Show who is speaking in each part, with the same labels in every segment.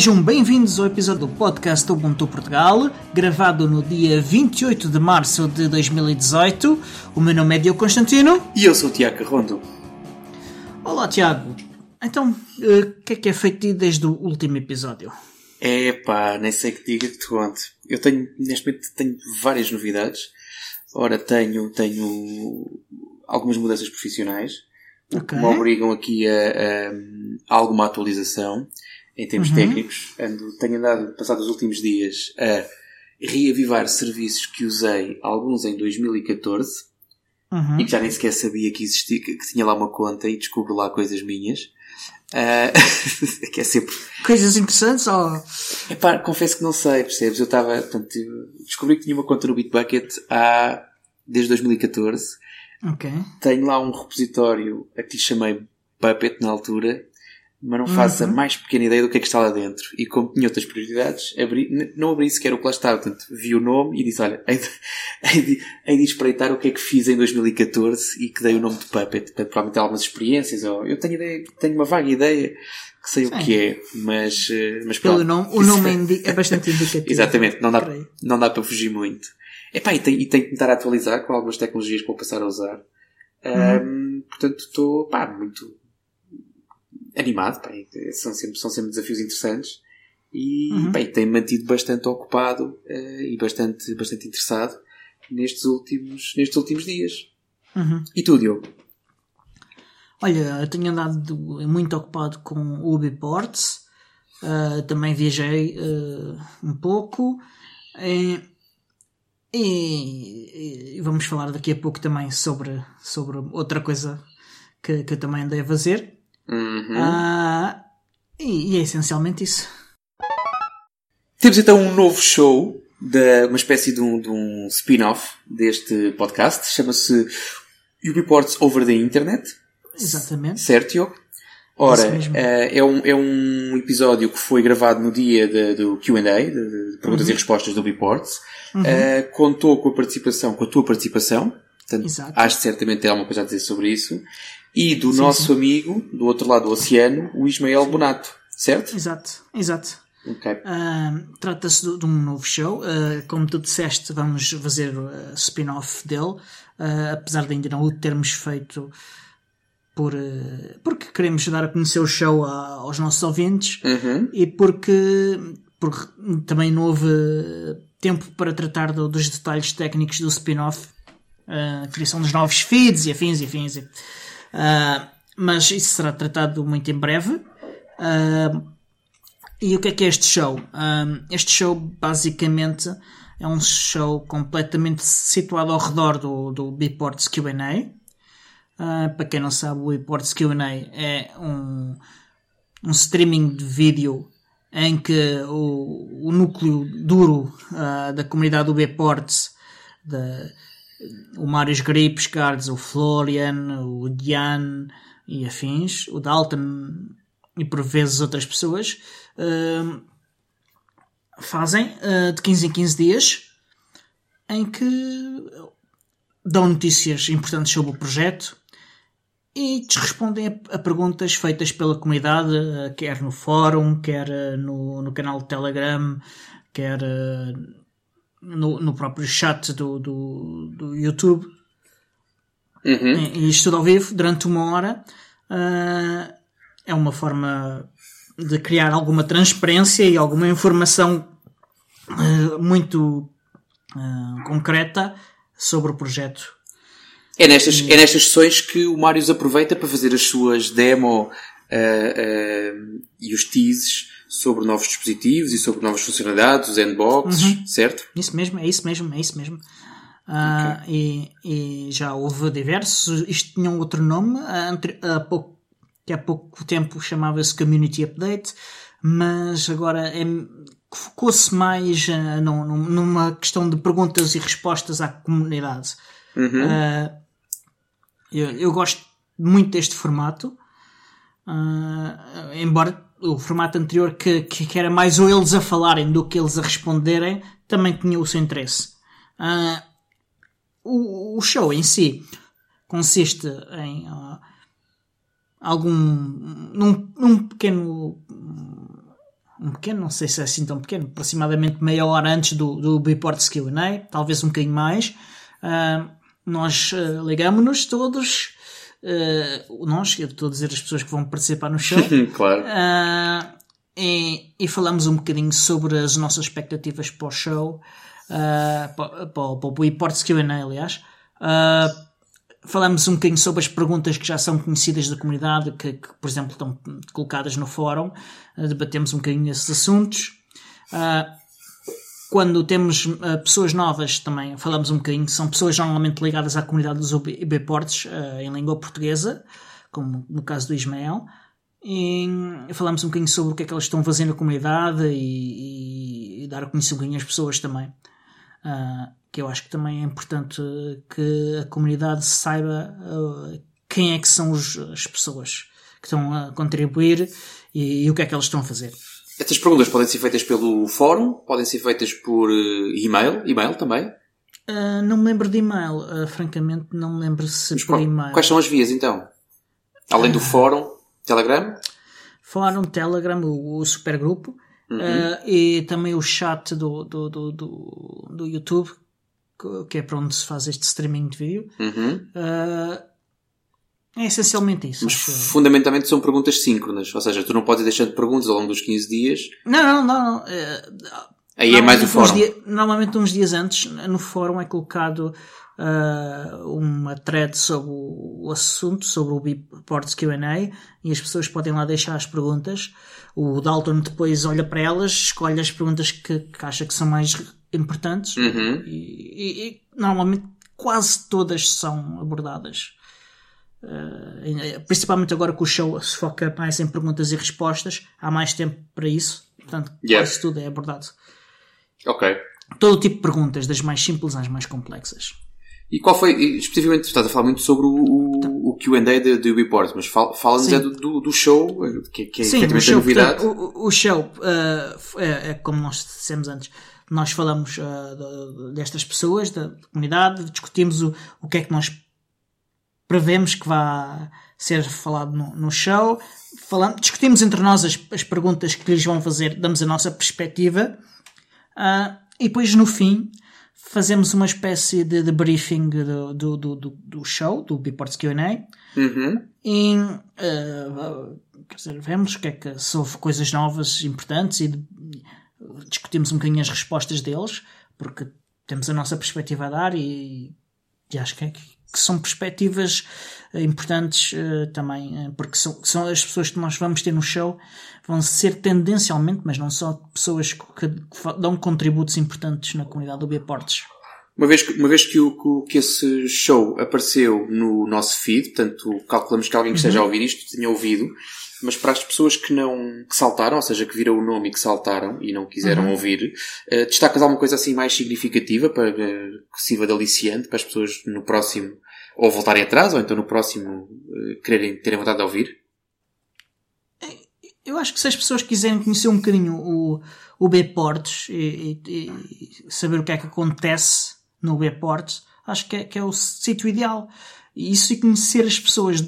Speaker 1: Sejam bem-vindos ao episódio do podcast Ubuntu Portugal, gravado no dia 28 de março de 2018. O meu nome é Diogo Constantino.
Speaker 2: E eu sou o Tiago Rondo.
Speaker 1: Olá, Tiago. Então, eh, o que é que é feito desde o último episódio?
Speaker 2: É pá, nem sei que diga que te conte. Eu tenho, neste momento, tenho várias novidades. Ora, tenho, tenho algumas mudanças profissionais okay. que me obrigam aqui a, a, a alguma atualização em termos uhum. técnicos. Ando, tenho andado, passados os últimos dias, a reavivar serviços que usei, alguns em 2014, uhum. e que já nem sequer sabia que existia, que, tinha lá uma conta e descubro lá coisas minhas. Uh, que é sempre...
Speaker 1: Coisas interessantes ou...
Speaker 2: Epá, confesso que não sei, percebes? Eu estava, descobri que tinha uma conta no Bitbucket há, desde 2014.
Speaker 1: Ok.
Speaker 2: Tenho lá um repositório a que lhe chamei Puppet na altura mas não faço uhum. a mais pequena ideia do que é que está lá dentro. E como tinha outras prioridades, abri, não abri sequer o que lá estava. Portanto, vi o nome e disse, olha, hei de, hei, de, espreitar o que é que fiz em 2014 e que dei o nome de Puppet. Portanto, provavelmente há algumas experiências, ou eu tenho ideia, tenho uma vaga ideia que sei Sim. o que é, mas, eh, mas
Speaker 1: Pelo nome, o nome é, é bastante indicativo.
Speaker 2: Exatamente, não dá, não dá para fugir muito. Epá, e tenho, e tenho que tentar atualizar com algumas tecnologias que vou passar a usar. Uhum. Um, portanto, estou, pá, muito, animado, pá, são, sempre, são sempre desafios interessantes e uhum. tem-me mantido bastante ocupado uh, e bastante, bastante interessado nestes últimos, nestes últimos dias.
Speaker 1: Uhum.
Speaker 2: E tu, Diogo?
Speaker 1: Olha, eu tenho andado muito ocupado com o Ubiports, uh, também viajei uh, um pouco e, e, e, vamos falar daqui a pouco também sobre, sobre outra coisa que, que eu também andei a fazer.
Speaker 2: Uhum.
Speaker 1: Ah, e, e, é essencialmente isso.
Speaker 2: Temos então um novo show, de, uma espécie de um, de um spin-off deste podcast. Chama-se Ubiports Over the Internet.
Speaker 1: Exatamente.
Speaker 2: Certo, Diogo? Ora, uh, é, um, é um episódio que foi gravado no dia de, do Q&A, de, de, perguntas uhum. e respostas do Ubiports. Uhum. Uh, contou com a participação, com a tua participação. Portanto,
Speaker 1: Exato.
Speaker 2: acho que certamente tem alguma coisa a dizer sobre isso e do sim, nosso sim. amigo, do outro lado do oceano, o Ismael Bonato, certo?
Speaker 1: Exato, exato.
Speaker 2: Okay.
Speaker 1: Uh, Trata-se de, de, um novo show. Uh, como tu disseste, vamos fazer o uh, spin-off dele, ah, apesar de ainda não o termos feito por, porque queremos dar a conhecer o show a, aos nossos ouvintes
Speaker 2: uhum.
Speaker 1: e porque, porque também não houve tempo para tratar do, dos detalhes técnicos do spin-off, a criação dos novos feeds e afins e afins. E, Uh, mas isso será tratado muito em breve. Uh, e o que é que é este show? Uh, este show basicamente é um show completamente situado ao redor do, do Beports QA. Uh, para quem não sabe, o Beports QA é um, um streaming de vídeo em que o, o núcleo duro uh, da comunidade do Beports, o Marius Gripes, Cards, o Florian, o Diane e afins, o Dalton e por vezes outras pessoas, uh, fazem uh, de 15 em 15 dias em que dão notícias importantes sobre o projeto e respondem a, perguntas feitas pela comunidade, uh, quer no fórum, quer no, no canal de Telegram, quer no, no próprio chat do, do, do YouTube.
Speaker 2: Uhum.
Speaker 1: E isto tudo ao vivo, durante uma hora. Uh, é uma forma de criar alguma transparência e alguma informação uh, muito uh, concreta sobre o projeto.
Speaker 2: É nestas, e... é nestas sessões que o Marius aproveita para fazer as suas demo e os teases sobre novos dispositivos e sobre novas funcionalidades, os uhum. certo?
Speaker 1: Isso mesmo, é isso mesmo, é isso mesmo. Uh, okay. e, e, já houve diversos. Isto tinha um outro nome, há pouco, que há pouco tempo chamava-se Community Update, mas agora é, focou-se mais uh, numa questão de perguntas e respostas à comunidade.
Speaker 2: Uhum. Uh,
Speaker 1: eu, eu, gosto muito deste formato, embora o formato anterior que, que, era mais ou eles a falarem do que eles a responderem, também tinha o seu interesse. Uh, o, o, show em si consiste em uh, algum num, num, pequeno um pequeno, não sei se é assim tão pequeno, aproximadamente meia hora antes do, do Biports Q&A, talvez um bocadinho mais. Uh, nós ligamos-nos todos, uh, nós, eu estou a dizer as pessoas que vão participar no show,
Speaker 2: claro.
Speaker 1: Uh, e, e, falamos um bocadinho sobre as nossas expectativas para o show, uh, para, para, para o Q&A, aliás. Uh, falamos um bocadinho sobre as perguntas que já são conhecidas da comunidade, que, que por exemplo estão colocadas no fórum, debatemos um bocadinho esses assuntos. Uh, quando temos uh, pessoas novas também, falamos um bocadinho, são pessoas normalmente ligadas à comunidade dos IBports em língua portuguesa, como no caso do Ismael, e falamos um bocadinho sobre o que é que elas estão fazendo na comunidade e, e, e dar a conhecer um bocadinho as pessoas também. Uh, que eu acho que também é importante que a comunidade saiba uh, quem é que são os, as pessoas que estão a contribuir e, e, o que é que elas estão a fazer.
Speaker 2: Estas perguntas podem ser feitas pelo fórum, podem ser feitas por uh, e-mail, e-mail também?
Speaker 1: Uh, não me lembro de e-mail, uh, francamente não me lembro se Mas, por e-mail.
Speaker 2: Quais são as vias então? Além do fórum, Telegram?
Speaker 1: Fórum, Telegram, o, o supergrupo. Uhum. Uh, e também o chat do, do, do, do, do YouTube, que é para onde se faz este streaming de vídeo.
Speaker 2: Uhum.
Speaker 1: Uh, é essencialmente isso.
Speaker 2: Mas fundamentalmente são perguntas síncronas, ou seja, tu não podes ir deixando perguntas ao longo dos 15 dias.
Speaker 1: Não, não, não. não. Uh,
Speaker 2: Aí é mais o fórum.
Speaker 1: Normalmente uns dias antes, no fórum é colocado uh, uma thread sobre o assunto, sobre o Biports Q&A, e as pessoas podem lá deixar as perguntas. O Dalton depois olha para elas, escolhe as perguntas que, que acha que são mais importantes
Speaker 2: uhum.
Speaker 1: e, e, e, normalmente quase todas são abordadas. Uh, principalmente agora que o show se foca mais em perguntas e respostas, há mais tempo para isso, portanto, yeah. quase tudo é abordado.
Speaker 2: Ok.
Speaker 1: Todo tipo de perguntas, das mais simples às mais complexas.
Speaker 2: E qual foi, especificamente, estás a falar muito sobre o, então, o QA de, de Ubiport, mas fala-nos é do, do, do, show, que, que é Sim, o show, a novidade.
Speaker 1: Portanto, o, o, show, uh, é, é, como nós dissemos antes, nós falamos uh, destas pessoas, da comunidade, discutimos o, o que é que nós prevemos que vai ser falado no, no show, falamos, discutimos entre nós as, as, perguntas que lhes vão fazer, damos a nossa perspectiva, uh, e depois no fim fazemos uma espécie de, de briefing do, do, do, do, show, do Biports Q&A,
Speaker 2: uhum.
Speaker 1: e uh, dizer, vemos que é que se houve coisas novas, importantes, e discutimos um bocadinho as respostas deles, porque temos a nossa perspectiva a dar e, e acho que, é, que, são perspectivas eh, importantes uh, também, uh, porque são, são as pessoas que nós vamos ter no show, vão ser tendencialmente, mas não só pessoas que, que dão contributos importantes na comunidade do Biaportes.
Speaker 2: Uma vez, uma vez que, o, que esse show apareceu no nosso feed, portanto, calculamos que alguém que esteja a uhum. ouvir isto tenha ouvido, mas para as pessoas que não que saltaram, ou seja, que viram o nome e que saltaram e não quiseram uhum. ouvir, uh, destacas alguma coisa assim mais significativa para uh, que sirva de aliciante para as pessoas no próximo ou voltarem atrás ou então no próximo uh, quererem terem vontade de ouvir?
Speaker 1: Eu acho que se as pessoas quiserem conhecer um bocadinho o, o B-Ports e, e, e, saber o que é que acontece no B-Ports, acho que é, que é o sítio ideal. E isso e conhecer as pessoas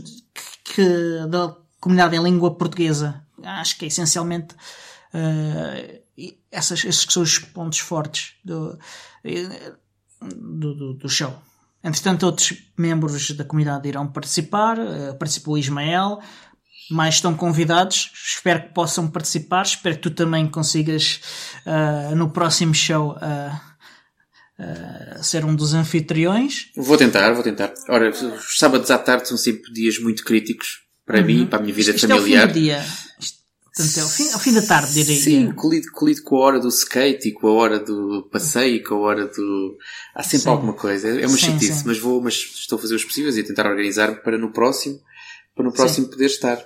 Speaker 1: que, da comunidade em língua portuguesa. Acho que é essencialmente uh, essas, esses que são os pontos fortes do, do, do, do show. Entretanto, outros membros da comunidade irão participar. Uh, participou o Ismael. Mais estão convidados. Espero que possam participar. Espero que tu também consigas, uh, no próximo show, uh, ser um dos anfitriões.
Speaker 2: Vou tentar, vou tentar. Ora, os sábados à tarde são sempre dias muito críticos para uhum. mim, para a minha vida
Speaker 1: isto,
Speaker 2: familiar.
Speaker 1: É o fim do dia. Portanto, é o fim, é o fim da tarde, diria.
Speaker 2: Sim, colido, colido com a hora do skate e com a hora do passeio, com a hora do... Há sempre sim. alguma coisa. É uma sim, chatice, sim. mas vou, mas estou a fazer os possíveis e a tentar organizar-me para no próximo, para no próximo poder estar.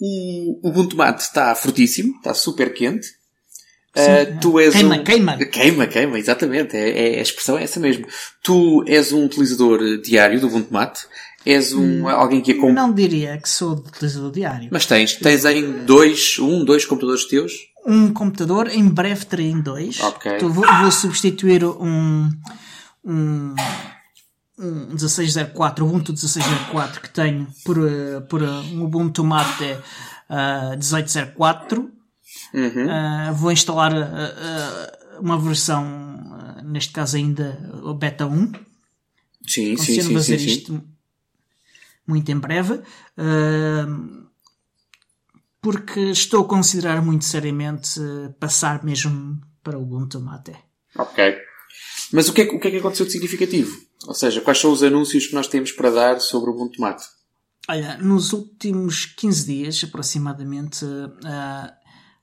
Speaker 2: O, o Ubuntu Mate está fortíssimo, está super quente. Uh, tu és
Speaker 1: queima,
Speaker 2: um...
Speaker 1: queima.
Speaker 2: Queima, queima, exatamente. É, é, a expressão é essa mesmo. Tu és um utilizador diário do Ubuntu Mate. És um, hum, alguém que acompanha...
Speaker 1: Não diria que sou utilizador diário.
Speaker 2: Mas tens, tens em dois, um, dois computadores teus?
Speaker 1: Um computador, em breve terei em dois.
Speaker 2: Ok.
Speaker 1: Então vou, vou substituir um, um, um 1604, Ubuntu 1604 que tenho por, por um Ubuntu Mate uh, 1804. Uhum. Uh, vou instalar uh, uma versão, neste caso ainda o Beta 1.
Speaker 2: Sim, sim, sim, fazer sim, isto sim.
Speaker 1: Muito em breve. porque estou a considerar muito seriamente passar mesmo para o Ubuntu Mate.
Speaker 2: Ok. Mas o que, é, o que é que aconteceu de significativo? Ou seja, quais são os anúncios que nós temos para dar sobre o Ubuntu Mate?
Speaker 1: Olha, nos últimos 15 dias, aproximadamente, uh,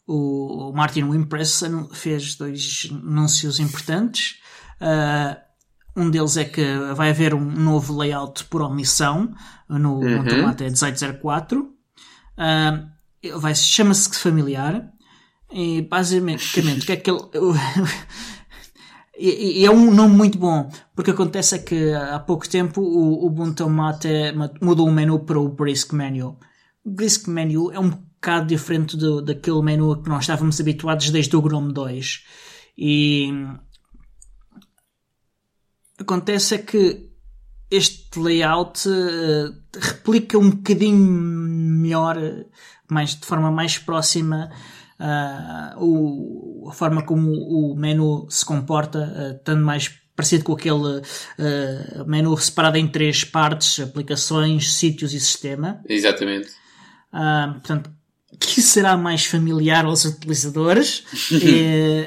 Speaker 1: o Martin Wimpress fez dois anúncios importantes. Uh, um deles é que vai haver um novo layout por omissão no uhum. Tomate 1804. Uh, vai, chama-se familiar. E basicamente, o que é que ele. E, é um nome muito bom, porque acontece é que há pouco tempo o Ubuntu Mate mudou o menu para o Brisk Menu. O Brisk Menu é um bocado diferente do, daquele menu que nós estávamos habituados desde o GNOME 2. E acontece é que este layout uh, replica um bocadinho melhor, mais, de forma mais próxima uh, o, a forma como o menu se comporta, uh, estando mais parecido com aquele uh, menu separado em três partes, aplicações, sítios e sistema.
Speaker 2: Exatamente.
Speaker 1: Uh, portanto, que será mais familiar aos utilizadores e,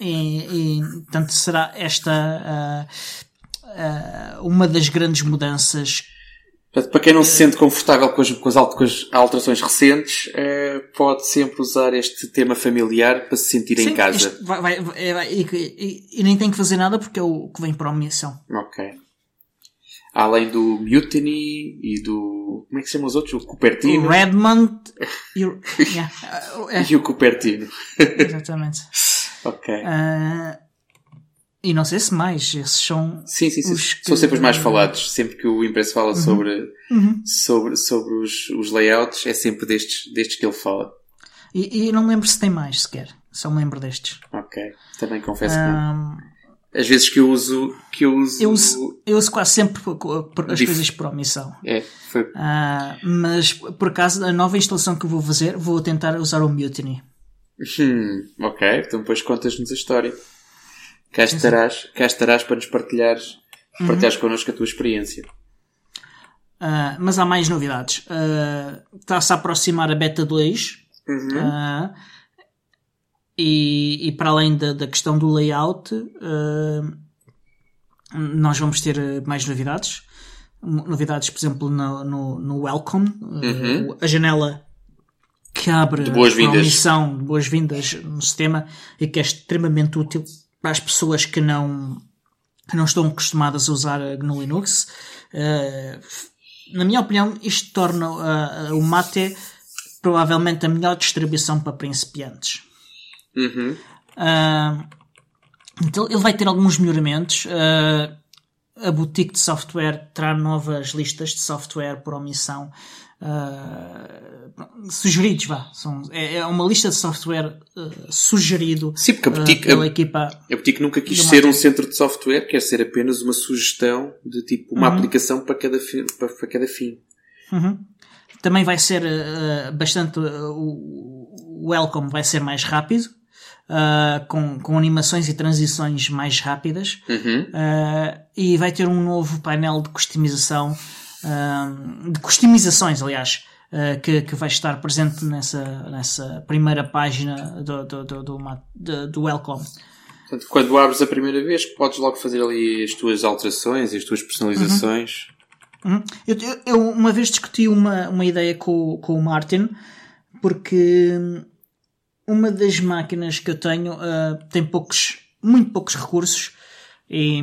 Speaker 1: e, e, portanto, será esta uh, uma das grandes mudanças
Speaker 2: para quem não se sente confortável com as, com as, alterações recentes, é, pode sempre usar este tema familiar para se sentir Sim, em casa.
Speaker 1: Vai, vai, vai, e, e, e, nem tem que fazer nada porque é o que vem para a omissão.
Speaker 2: Ok. Além do Mutiny e do. Como é que se chama os outros? O Cupertino.
Speaker 1: O Redmond e o,
Speaker 2: yeah. e o Cupertino.
Speaker 1: Exatamente.
Speaker 2: ok.
Speaker 1: Uh, e não sei se mais, esses são.
Speaker 2: Sim, sim, sim. Que... São sempre os mais falados. Sempre que o Impress fala uhum. sobre, uhum. sobre, sobre os, os layouts, é sempre destes, destes que ele fala.
Speaker 1: E, e não me lembro se tem mais sequer. Só me lembro destes.
Speaker 2: Ok. Também confesso um... que não. Às vezes que eu uso. Que eu, uso...
Speaker 1: Eu, uso eu uso quase sempre as Dif... coisas por omissão.
Speaker 2: É, foi. Uh,
Speaker 1: mas por acaso, a nova instalação que eu vou fazer, vou tentar usar o Mutiny.
Speaker 2: Hum, ok, então depois contas-nos a história. Cá estarás, cá estarás para nos partilhares, uhum. partilhares connosco a tua experiência.
Speaker 1: Uh, mas há mais novidades. Uh, Está-se a aproximar a Beta 2. Uhum. Uh, e, e, para além da, da questão do layout, nós vamos ter mais novidades. Novidades, por exemplo, no, no, no Welcome, uhum. a janela que abre a missão de boas-vindas no sistema e que é extremamente útil para as pessoas que não, que não estão acostumadas a usar GNU Linux. Uh, na minha opinião, isto torna uh, o Mate provavelmente a melhor distribuição para principiantes.
Speaker 2: Uhum.
Speaker 1: Uh, então ele vai ter alguns melhoramentos. a boutique de software terá novas listas de software por omissão uh, sugeridos, vá. São, é, é, uma lista de software uh, sugerido
Speaker 2: Sim, porque a boutique,
Speaker 1: pela a, equipa.
Speaker 2: A boutique nunca quis ser um centro de software, quer ser apenas uma sugestão de tipo uma uhum. aplicação para cada, fim, para, para cada fim.
Speaker 1: Uhum. Também vai ser bastante. o welcome vai ser mais rápido. Uh, com, com animações e transições mais rápidas
Speaker 2: uhum.
Speaker 1: uh, e vai ter um novo painel de customização de customizações, aliás, uh, que, que vai estar presente nessa, nessa primeira página do, do, do, do, do Welcome.
Speaker 2: Portanto, quando abres a primeira vez, podes logo fazer ali as tuas alterações e as tuas personalizações.
Speaker 1: Uhum. Uhum. Eu, eu, uma vez discuti uma, uma ideia com, com o Martin, porque uma das máquinas que eu tenho uh, tem poucos, muito poucos recursos e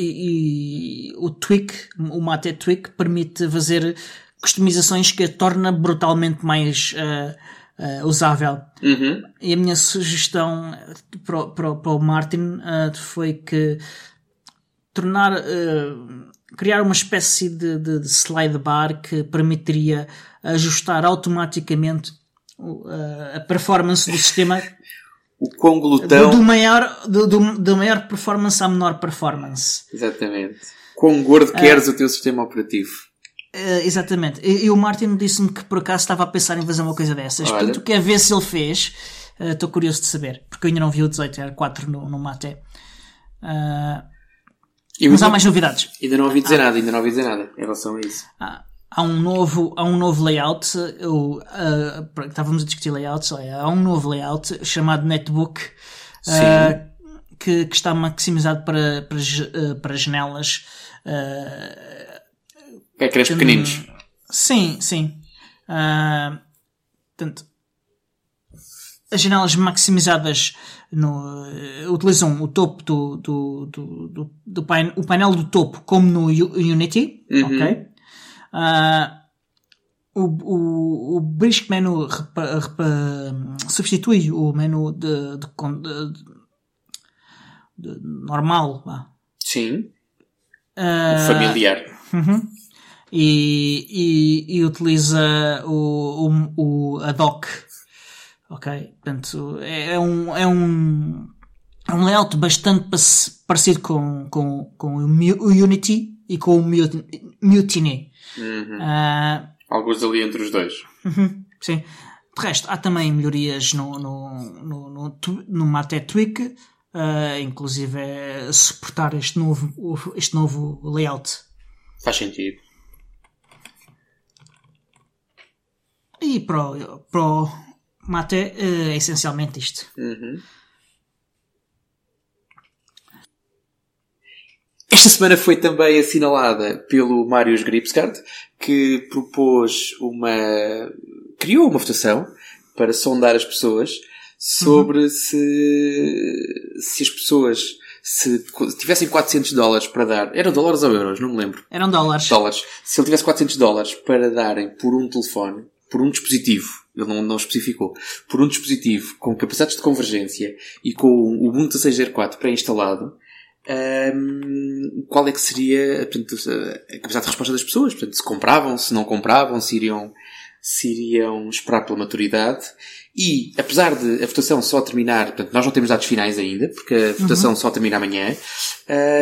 Speaker 1: e, e o Tweak, o Mate Tweak, permite fazer customizações que a torna brutalmente mais uh, uh, usável.
Speaker 2: Uhum.
Speaker 1: E a minha sugestão para, para, para o Martin uh, foi que tornar, criar uma espécie de, de, de, slide bar que permitiria ajustar automaticamente a performance do sistema
Speaker 2: o quão glutão.
Speaker 1: Do, do maior, do, do, do, maior performance à menor performance.
Speaker 2: Exatamente. Quão gordo queres uh, o teu sistema operativo.
Speaker 1: Uh, exatamente. E, e, o Martin disse-me que por acaso estava a pensar em fazer uma coisa dessas. Olha. Portanto, quer ver se ele fez. Estou uh, curioso de saber. Porque eu ainda não vi o 18, era 4 no, no Mate. Uh, mas há mais novidades.
Speaker 2: Ainda não ouvi dizer ah. nada, ainda não ouvi dizer nada em relação a isso.
Speaker 1: Ah, há um novo, há um novo layout. Eu, uh, estávamos a discutir layouts. Há um novo layout chamado Netbook. Uh, que, que, está maximizado para, para, para janelas. Uh,
Speaker 2: Ecrãs pequeninos.
Speaker 1: Sim, sim. Uh, portanto, as janelas maximizadas no, utilizam o topo do, do, do, do, do pain, o painel do topo como no Unity, uhum. ok? Uh, o, o, o Brisk Menu repa, repa, substitui o menu de, de, de, de normal.
Speaker 2: Sim. Uh, familiar.
Speaker 1: Uhum. E, e, e, utiliza o, o, o, a dock. Ok? Portanto, é, é um, é um, é um layout bastante parecido com, com, com o Unity e com o Mutiny.
Speaker 2: Uhum. Uh, Alguns ali entre os dois.
Speaker 1: Uhum, sim. De resto, há também melhorias no, no, no, no, no Mate Tweak, uh, inclusive é suportar este novo, este novo layout.
Speaker 2: Faz sentido.
Speaker 1: E para o, para o Mate é essencialmente isto.
Speaker 2: Uhum. Esta semana foi também assinalada pelo Marius Gripsgard, que propôs uma. criou uma votação para sondar as pessoas sobre uhum. se, se as pessoas se tivessem 400 dólares para dar, eram dólares ou euros, não me lembro.
Speaker 1: Eram dólares.
Speaker 2: Dólares. Se ele tivesse 400 dólares para darem por um telefone, por um dispositivo, ele não, não especificou, por um dispositivo com capacidades de convergência e com o Ubuntu 16.04 pré-instalado, um, qual é que seria portanto, a capacidade de resposta das pessoas? Portanto, se compravam, se não compravam, se iriam, se iriam esperar pela maturidade e, apesar de a votação só terminar, portanto, nós não temos dados finais ainda, porque a votação uhum. só termina amanhã,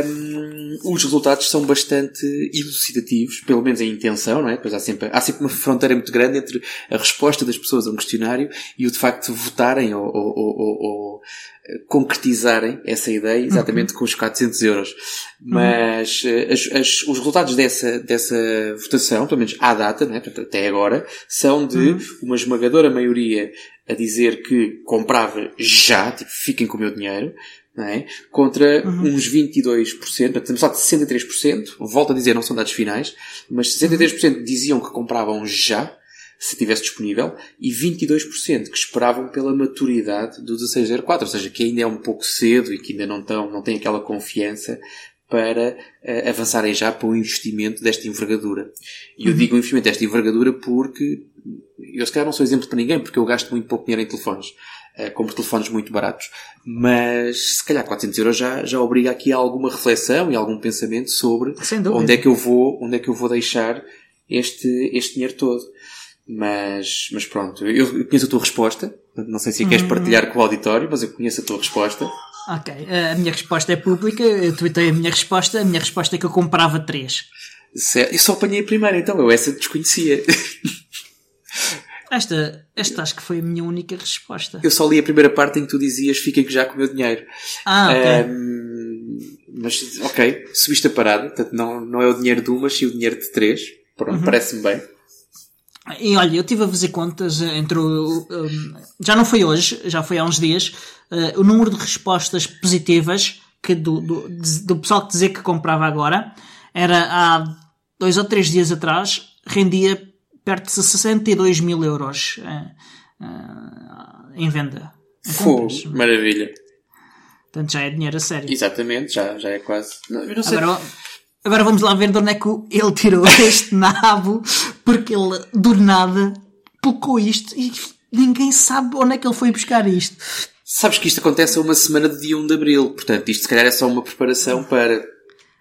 Speaker 2: um, os resultados são bastante elucidativos, pelo menos em intenção, não é? Pois há sempre, há sempre uma fronteira muito grande entre a resposta das pessoas a um questionário e o de facto votarem ou, ou, ou, ou concretizarem essa ideia exatamente uhum. com os 400 euros. Mas uhum. as, as, os resultados dessa, dessa votação, pelo menos à data, né, até agora, são de uhum. uma esmagadora maioria a dizer que comprava já, tipo, fiquem com o meu dinheiro, é? contra uhum. uns 22%, portanto, estamos só de 63%, volto a dizer, não são dados finais, mas 63% diziam que compravam já, se estivesse disponível, e 22% que esperavam pela maturidade do 1604, ou seja, que ainda é um pouco cedo e que ainda não, tão, não têm aquela confiança para uh, avançarem já para o investimento desta envergadura. E eu uhum. digo investimento desta envergadura porque eu se calhar não sou exemplo para ninguém, porque eu gasto muito pouco dinheiro em telefones. Uh, compro telefones muito baratos. Mas se calhar 400 euros já, já obriga aqui a alguma reflexão e algum pensamento sobre onde é que eu vou, onde é que eu vou deixar este, este dinheiro todo. Mas, mas pronto, eu conheço a tua resposta. Não sei se a queres hum. partilhar com o auditório, mas eu conheço a tua resposta.
Speaker 1: Ok, a minha resposta é pública, eu tuitei a minha resposta, a minha resposta é que eu comprava três.
Speaker 2: Certo. Eu só apanhei a primeira, então eu essa desconhecia.
Speaker 1: Esta, esta acho que foi a minha única resposta.
Speaker 2: Eu só li a primeira parte em que tu dizias fiquem já com o meu dinheiro.
Speaker 1: Ah, ok.
Speaker 2: Um, mas, ok, subiste a parada, portanto não, não é o dinheiro de uma, mas sim o dinheiro de três. Pronto, uhum. parece-me bem.
Speaker 1: E olha, eu estive a fazer contas entre o, um, já não foi hoje, já foi há uns dias, uh, o número de respostas positivas que do, do, do pessoal que dizia que comprava agora era há dois ou três dias atrás rendia perto de 62 mil euros uh, uh, em venda.
Speaker 2: Fogo, maravilha.
Speaker 1: Portanto, já é dinheiro a sério.
Speaker 2: Exatamente, já, já é quase.
Speaker 1: Não, não agora, agora vamos lá ver de onde é que ele tirou este nabo, porque ele, do nada, colocou isto e ninguém sabe onde é que ele foi buscar isto.
Speaker 2: Sabes que isto acontece a uma semana de dia 1 de Abril, portanto, isto se calhar é só uma preparação para.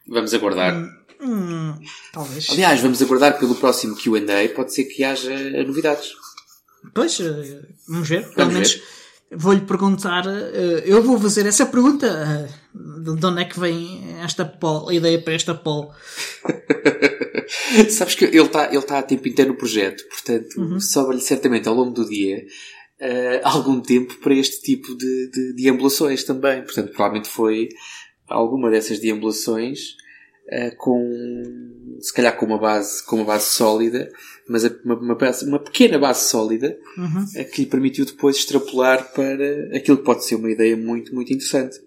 Speaker 2: Vamos aguardar. Hum,
Speaker 1: hum, talvez.
Speaker 2: Aliás, vamos aguardar pelo próximo QA, pode ser que haja novidades.
Speaker 1: Pois, eh, vamos ver. Pelo menos vou-lhe perguntar, eh, eu vou fazer essa pergunta, eh, de onde é que vem esta poll, a ideia para esta poll.
Speaker 2: Sabes que ele está ele tá a tempo inteiro no projeto, portanto, uhum. sobra-lhe certamente ao longo do dia uh, algum tempo para este tipo de, de deambulações também. Portanto, provavelmente foi alguma dessas deambulações uh, com, se calhar com uma base, com uma base sólida, mas uma, uma, base, uma pequena base sólida uhum. uh, que lhe permitiu depois extrapolar para aquilo que pode ser uma ideia muito, muito interessante.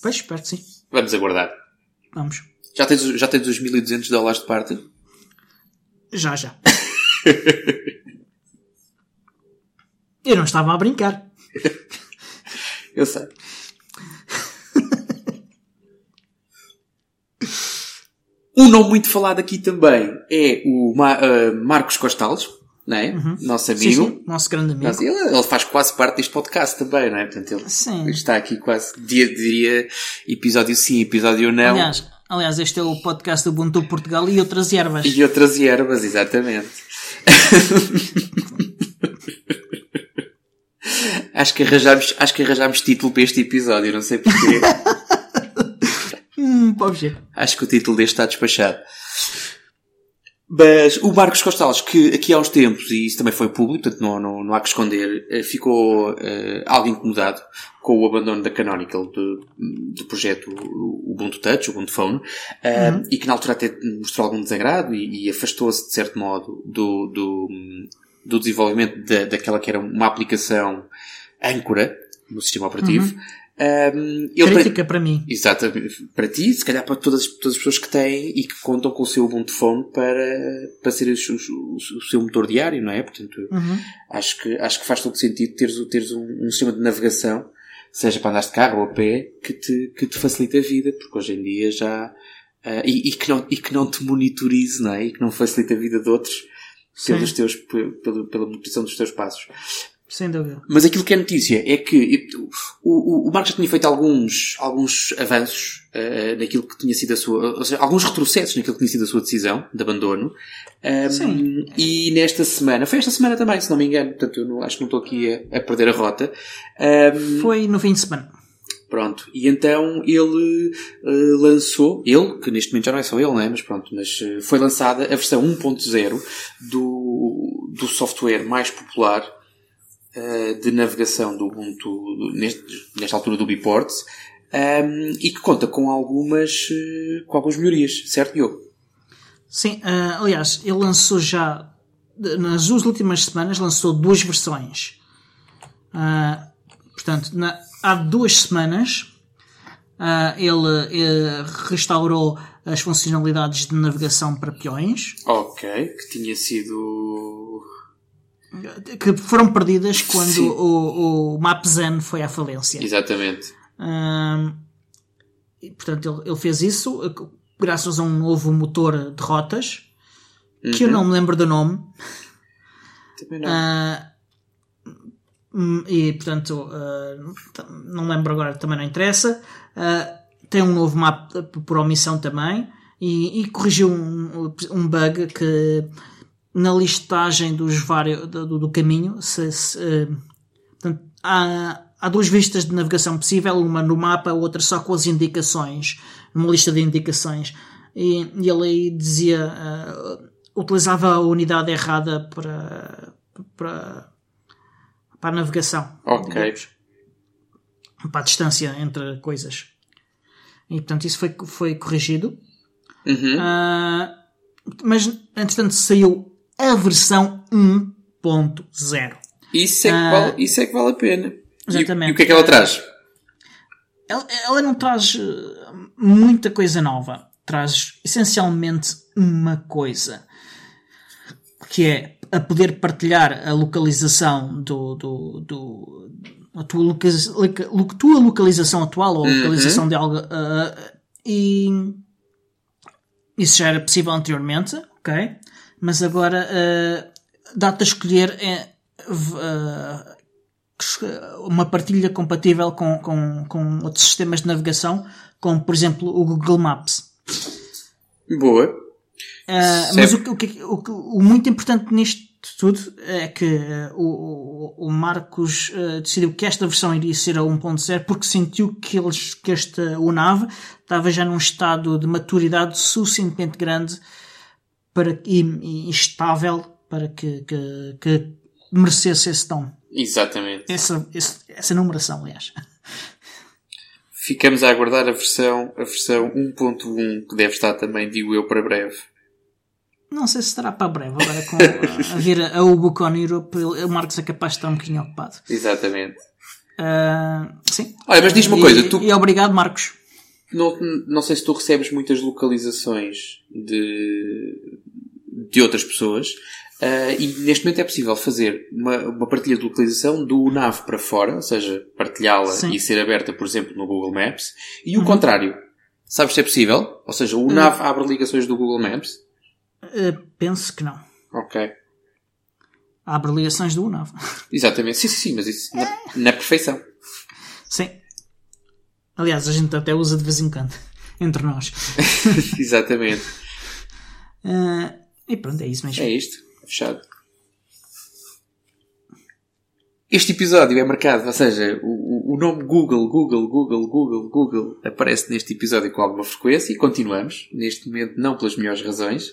Speaker 1: Pois, espero que sim.
Speaker 2: Vamos aguardar.
Speaker 1: Vamos.
Speaker 2: Já tens, já tens os 1200 dólares de parte?
Speaker 1: Já, já. Eu não estava a brincar.
Speaker 2: Eu sei. Um nome muito falado aqui também é o Ma uh, Marcos Costales, não é? Uhum. Nosso amigo. Sim, sim.
Speaker 1: Nosso grande amigo. Nosso,
Speaker 2: ele, ele, faz quase parte deste podcast também, não é? Portanto, ele está aqui quase, dia, diria, episódio sim, episódio não.
Speaker 1: Aliás, aliás, este é o podcast do Ubuntu Portugal e outras ervas.
Speaker 2: E outras ervas, exatamente. acho que arranjámos, acho que arranjámos título para este episódio, não sei porquê. Acho que o título deste está despachado. Mas o Marcos Costales, que aqui há uns tempos, e isso também foi público, portanto não, não, não há que esconder, eh, ficou uh, algo incomodado com o abandono da Canonical do, do projeto Ubuntu Touch, Ubuntu Phone, uh, uhum. e que na altura até mostrou algum desagrado e, e afastou-se, de certo modo, do, do, do desenvolvimento da, daquela que era uma aplicação âncora no sistema operativo. Uhum.
Speaker 1: Um, Crítica para, para mim.
Speaker 2: Exatamente. Para ti, se calhar para todas, todas as pessoas que têm e que contam com o seu Ubuntu Phone para, para ser o, seu motor diário, não é? Portanto, uhum. acho, que, acho que faz todo sentido teres, teres um, um sistema de navegação, seja para andar de carro ou a pé, que te, que te facilite a vida, porque hoje em dia já, uh, e, e, que não, e que não te monitorize, não é? E que não facilite a vida de outros pelos teus, pela, pela monitorização dos teus passos.
Speaker 1: Sem dúvida.
Speaker 2: Mas aquilo que é notícia é que o, o, o Marcos já tinha feito alguns, alguns avanços uh, naquilo que tinha sido a sua, ou seja, alguns retrocessos naquilo que tinha sido a sua decisão de abandono. Um, Sim. E nesta semana, foi esta semana também, se não me engano, portanto eu não, acho que não estou aqui a, a perder a rota.
Speaker 1: Um, foi no fim de semana.
Speaker 2: Pronto. E então ele uh, lançou, ele, que neste momento já não é só ele, não é? Mas pronto, mas uh, foi lançada a versão 1.0 do, do software mais popular uh, de navegação do Ubuntu, neste, nesta altura do Biport, um, ehm, e que conta com algumas, uh, com algumas melhorias, certo, Diogo?
Speaker 1: Sim, uh, aliás, ele lançou já, nas duas últimas semanas, lançou duas versões. portanto, na, há duas semanas, ele, ele restaurou as funcionalidades de navegação para peões.
Speaker 2: Ok, que tinha sido
Speaker 1: que foram perdidas quando o, o Mapzen foi à falência.
Speaker 2: Exatamente.
Speaker 1: portanto, ele, ele, fez isso graças a um novo motor de rotas uhum. que eu não me lembro do nome.
Speaker 2: Também não.
Speaker 1: Uh, e portanto, uh, não lembro agora, também não interessa. Uh, tem um novo mapa por omissão também e, e corrigiu um, um bug que na listagem dos vários, do, do caminho, se, se, uh, portanto, há, há duas vistas de navegação possível, uma no mapa, outra só com as indicações, numa lista de indicações. E, e ele aí dizia, uh, utilizava a unidade errada para, para, para a navegação.
Speaker 2: Ok. Digamos,
Speaker 1: para a distância entre coisas. E portanto isso foi, foi corrigido.
Speaker 2: Uhum. Uh,
Speaker 1: mas entretanto saiu a versão 1.0.
Speaker 2: Isso, é que vale, uh, isso é que vale a pena. Exatamente. E, e o que é que ela traz?
Speaker 1: Ela, ela não traz eh, muita coisa nova. Traz essencialmente uma coisa. Que é a poder partilhar a localização do, do, do a tua, tua localização atual ou a localização uhum. de algo uh, e isso já era possível anteriormente, ok? Mas agora uh, dá-te a escolher uh, uma partilha compatível com, com, com outros sistemas de navegação, como por exemplo o Google Maps.
Speaker 2: Boa.
Speaker 1: Uh, mas o, o, o, o, muito importante de tudo é que o, Marcos decidiu que esta versão iria ser a 1.0 porque sentiu que, eles, que esta UNAV estava já num estado de maturidade suficientemente grande para, e, e estável para que, que, que merecesse esse tom.
Speaker 2: Exatamente.
Speaker 1: Essa, essa, essa numeração, aliás.
Speaker 2: Ficamos a aguardar a versão, a versão 1.1, que deve estar também, digo eu, para breve.
Speaker 1: Não sei se estará para breve, agora com a, a vir a Ubucon Europe, o Marcos é capaz de estar um bocadinho ocupado.
Speaker 2: Exatamente.
Speaker 1: Uh, sim.
Speaker 2: Olha, mas diz-me uma coisa. Tu...
Speaker 1: E obrigado, Marcos.
Speaker 2: Não, não sei se tu recebes muitas localizações de, de outras pessoas. Uh, e neste momento é possível fazer uma, uma partilha de localização do NAV para fora, ou seja, partilhá-la e ser aberta, por exemplo, no Google Maps, e o uhum. contrário. Sabes se é possível? Ou seja, o NAV uhum. abre ligações do Google Maps?
Speaker 1: Uh, penso que não.
Speaker 2: Ok.
Speaker 1: Abre ligações do NAV.
Speaker 2: Exatamente. Sim, sim, sim, mas isso na, na perfeição.
Speaker 1: Sim. Aliás, a gente até usa de vez em quando. Entre nós.
Speaker 2: Exatamente.
Speaker 1: Uh, e pronto, é isso mesmo.
Speaker 2: É isto fechado. Este episódio é marcado, ou seja, o, o nome Google, Google, Google, Google, Google aparece neste episódio com alguma frequência e continuamos, neste momento não pelas melhores razões.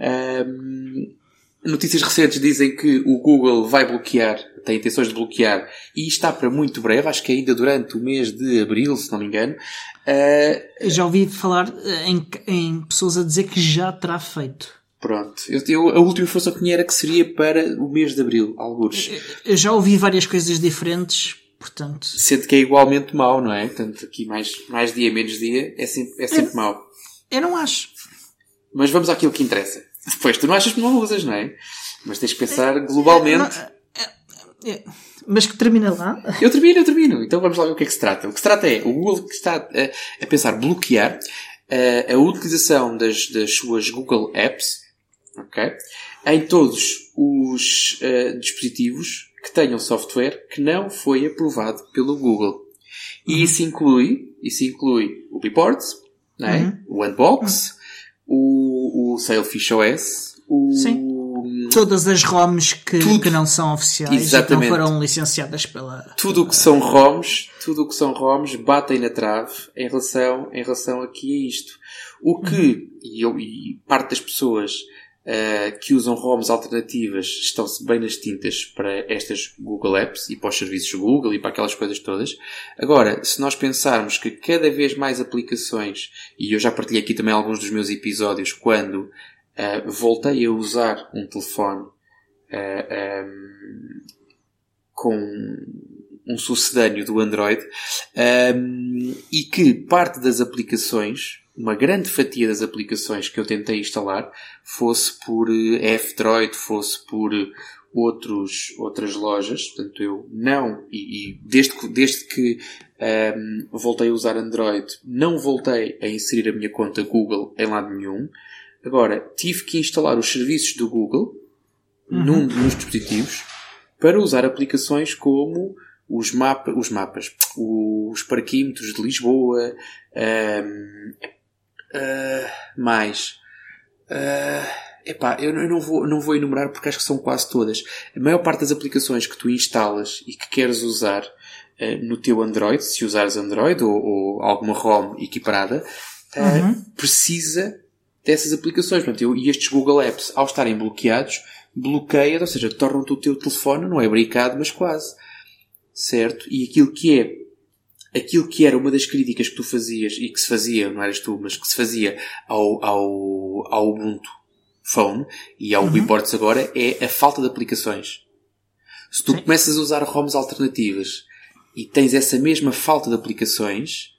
Speaker 2: Um, notícias recentes dizem que o Google vai bloquear, tem intenções de bloquear, e está para muito breve, acho que ainda durante o mês de abril, se não me engano.
Speaker 1: Uh, já ouvi falar em, em pessoas a dizer que já terá feito.
Speaker 2: Pronto. Eu, eu, a última informação que tinha era que seria para o mês de Abril, alguns.
Speaker 1: Eu já ouvi várias coisas diferentes, portanto...
Speaker 2: Sendo que é igualmente mau, não é? Portanto, aqui mais, mais dia, menos dia, é sempre, é sempre eu, mau.
Speaker 1: Eu não acho.
Speaker 2: Mas vamos àquilo que interessa. Depois, tu não achas que não usas, não é? Mas tens que pensar globalmente...
Speaker 1: É, é, mas que termina lá?
Speaker 2: Eu termino, eu termino. Então vamos lá ver o que é que se trata. O que se trata é, o Google que está a, a pensar bloquear a, a utilização das, das suas Google Apps ok? Em todos os uh, dispositivos que tenham software que não foi aprovado pelo Google. E uhum. isso inclui, isso inclui o Report, né? Uhum. o Unbox, uhum. O, o Sailfish OS, o...
Speaker 1: Sim. Todas as ROMs que, tudo, que não são oficiais exatamente. e que não foram licenciadas pela...
Speaker 2: Tudo o que são ROMs, tudo o que são ROMs batem na trave em relação, em relação aqui a isto. O que, uhum. e, eu, e parte das pessoas uh, que usam ROMs alternativas estão-se bem nas tintas para estas Google Apps e para os serviços Google e para aquelas coisas todas. Agora, se nós pensarmos que cada vez mais aplicações, e eu já partilhei aqui também alguns dos meus episódios, quando uh, voltei a usar um telefone uh, eh, um, com um sucedâneo do Android um, e que parte das aplicações uma grande fatia das aplicações que eu tentei instalar fosse por eh, F-Droid, fosse por eh, outros, outras lojas. Portanto, eu não, e, e desde, que, desde que um, ehm, voltei a usar Android, não voltei a inserir a minha conta Google em lado nenhum. Agora, tive que instalar os serviços do Google uhum. num dos dispositivos para usar aplicações como os, mapa, os mapas, os parquímetros de Lisboa, um, ehm, Uh, mais. Uh, epá, eu, eu não, vou, não vou enumerar porque acho que são quase todas. A maior parte das aplicações que tu instalas e que queres usar uh, no teu Android, se usares Android ou, ou alguma ROM equiparada, uh, uhum. precisa dessas aplicações. Portanto, eu, e estes Google Apps, ao estarem bloqueados, bloqueiam, ou seja, tornam-te o teu telefone, não é brincado, mas quase. Certo? E aquilo que é aquilo que era uma das críticas que tu fazias e que se fazia, não eras tu, mas que se fazia ao, ao, ao Ubuntu Phone e ao uhum. Agora é a falta de aplicações. Se tu Sim. começas a usar ROMs alternativas e tens essa mesma falta de aplicações,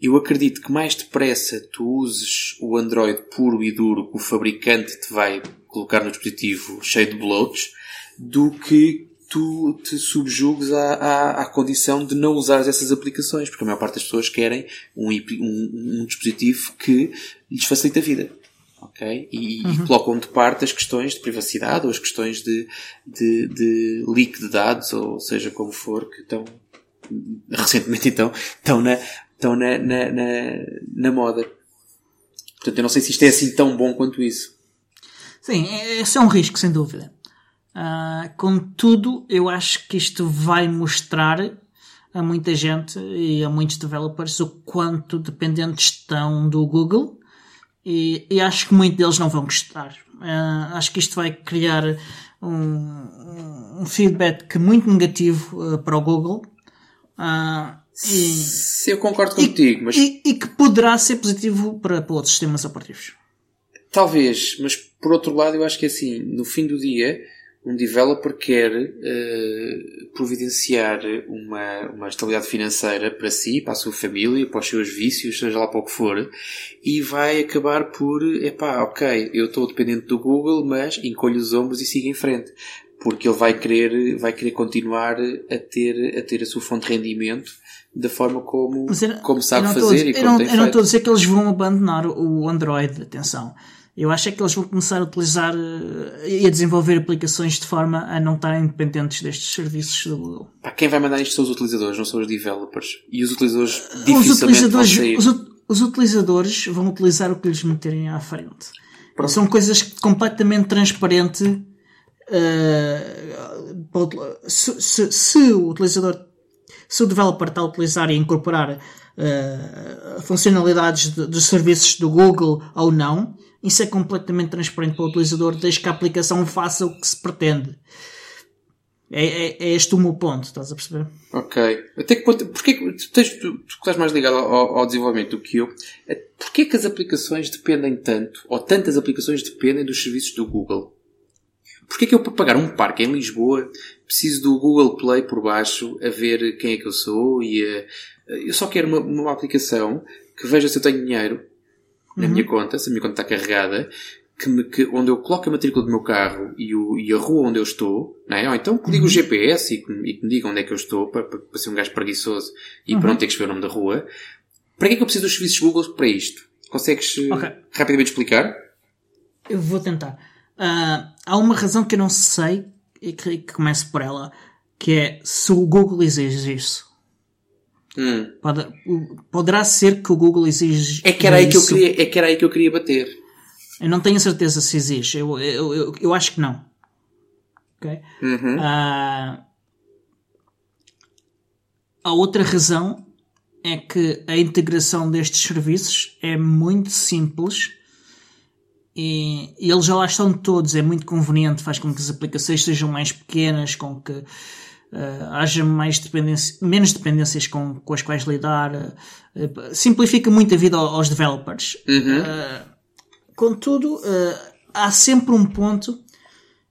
Speaker 2: eu acredito que mais depressa tu uses o Android puro e duro que o fabricante te vai colocar no dispositivo cheio de bloats do que tu te subjugues à, à, à, condição de não usar essas aplicações, porque a maior parte das pessoas querem um, um, um dispositivo que lhes facilita a vida. Ok? E, uhum. e, colocam de parte as questões de privacidade ou as questões de, de, de leak de dados, ou seja como for, que estão, recentemente então, estão na, estão na, na, na, na moda. Portanto, eu não sei se isto é assim tão bom quanto isso.
Speaker 1: Sim, esse é um risco, sem dúvida. Uh, contudo, eu acho que isto vai mostrar a muita gente e a muitos developers o quanto dependentes estão do Google e, e acho que muitos deles não vão gostar. Uh, acho que isto vai criar um, um feedback muito negativo uh, para o Google. Uh,
Speaker 2: e, eu concordo contigo,
Speaker 1: e,
Speaker 2: mas...
Speaker 1: E, e, que poderá ser positivo para, para outros sistemas operativos.
Speaker 2: Talvez, mas por outro lado eu acho que assim, no fim do dia, um developer quer uh, providenciar uma, uma estabilidade financeira para si, para a sua família, para os seus vícios, seja lá para o que for, e vai acabar por, epá, ok, eu estou dependente do Google, mas encolho os ombros e sigo em frente. Porque ele vai querer, vai querer continuar a ter, a ter a sua fonte de rendimento da forma como, era, como sabe fazer e como
Speaker 1: não,
Speaker 2: tem
Speaker 1: Eu
Speaker 2: feito.
Speaker 1: não estou a dizer que eles vão abandonar o Android, atenção. Eu acho é que eles vão começar a utilizar uh, e a desenvolver aplicações de forma a não estarem dependentes destes serviços do Google.
Speaker 2: Pá, quem vai mandar isto são os utilizadores, não são os developers. E os utilizadores dificilmente os utilizadores, vão sair.
Speaker 1: Os, os, utilizadores vão utilizar o que lhes meterem à frente. Pronto. São coisas completamente transparentes. Uh, se, se, se, o utilizador, se o developer está a utilizar e incorporar uh, funcionalidades de, dos serviços do Google ou não, isso é completamente transparente para o utilizador, desde que a aplicação faça o que se pretende. É, é, é este o meu ponto, estás a perceber?
Speaker 2: Ok. Até que ponto, porque tu, tens, tu, tu estás mais ligado ao, ao, desenvolvimento do que eu, é, porquê que as aplicações dependem tanto, ou tantas aplicações dependem dos serviços do Google? Porquê que eu, para pagar um parque em Lisboa, preciso do Google Play por baixo a ver quem é que eu sou e a, eu só quero uma, uma aplicação que veja se eu tenho dinheiro na uhum. minha conta, se a minha conta está carregada, que me, que, onde eu coloco a matrícula do meu carro e, o, e a rua onde eu estou, não é? ou então que ligo uhum. o GPS e que, e que me diga onde é que eu estou, para, para, para ser um gajo preguiçoso e uhum. para não ter que escrever o nome da rua. Para que é que eu preciso dos serviços Google para isto? Consegues eh, okay. rapidamente explicar?
Speaker 1: Eu vou tentar. Uh, há uma razão que eu não sei e que, que começo por ela, que é se o Google exige isso.
Speaker 2: Hum.
Speaker 1: Pode, poderá ser que o Google exige.
Speaker 2: É que era aí que eu queria, é que era aí que eu queria bater.
Speaker 1: Eu não tenho certeza se exige. Eu, eu, eu, eu acho que não. Ok?
Speaker 2: Uhum.
Speaker 1: Uh, a outra razão é que a integração destes serviços é muito simples e, e eles já lá estão todos. É muito conveniente, faz com que as aplicações sejam mais pequenas, com que uh, haja mais dependência, menos dependências com, com as quais lidar, uh, simplifica muito a vida aos developers.
Speaker 2: Uhum.
Speaker 1: Uh, contudo, há sempre um ponto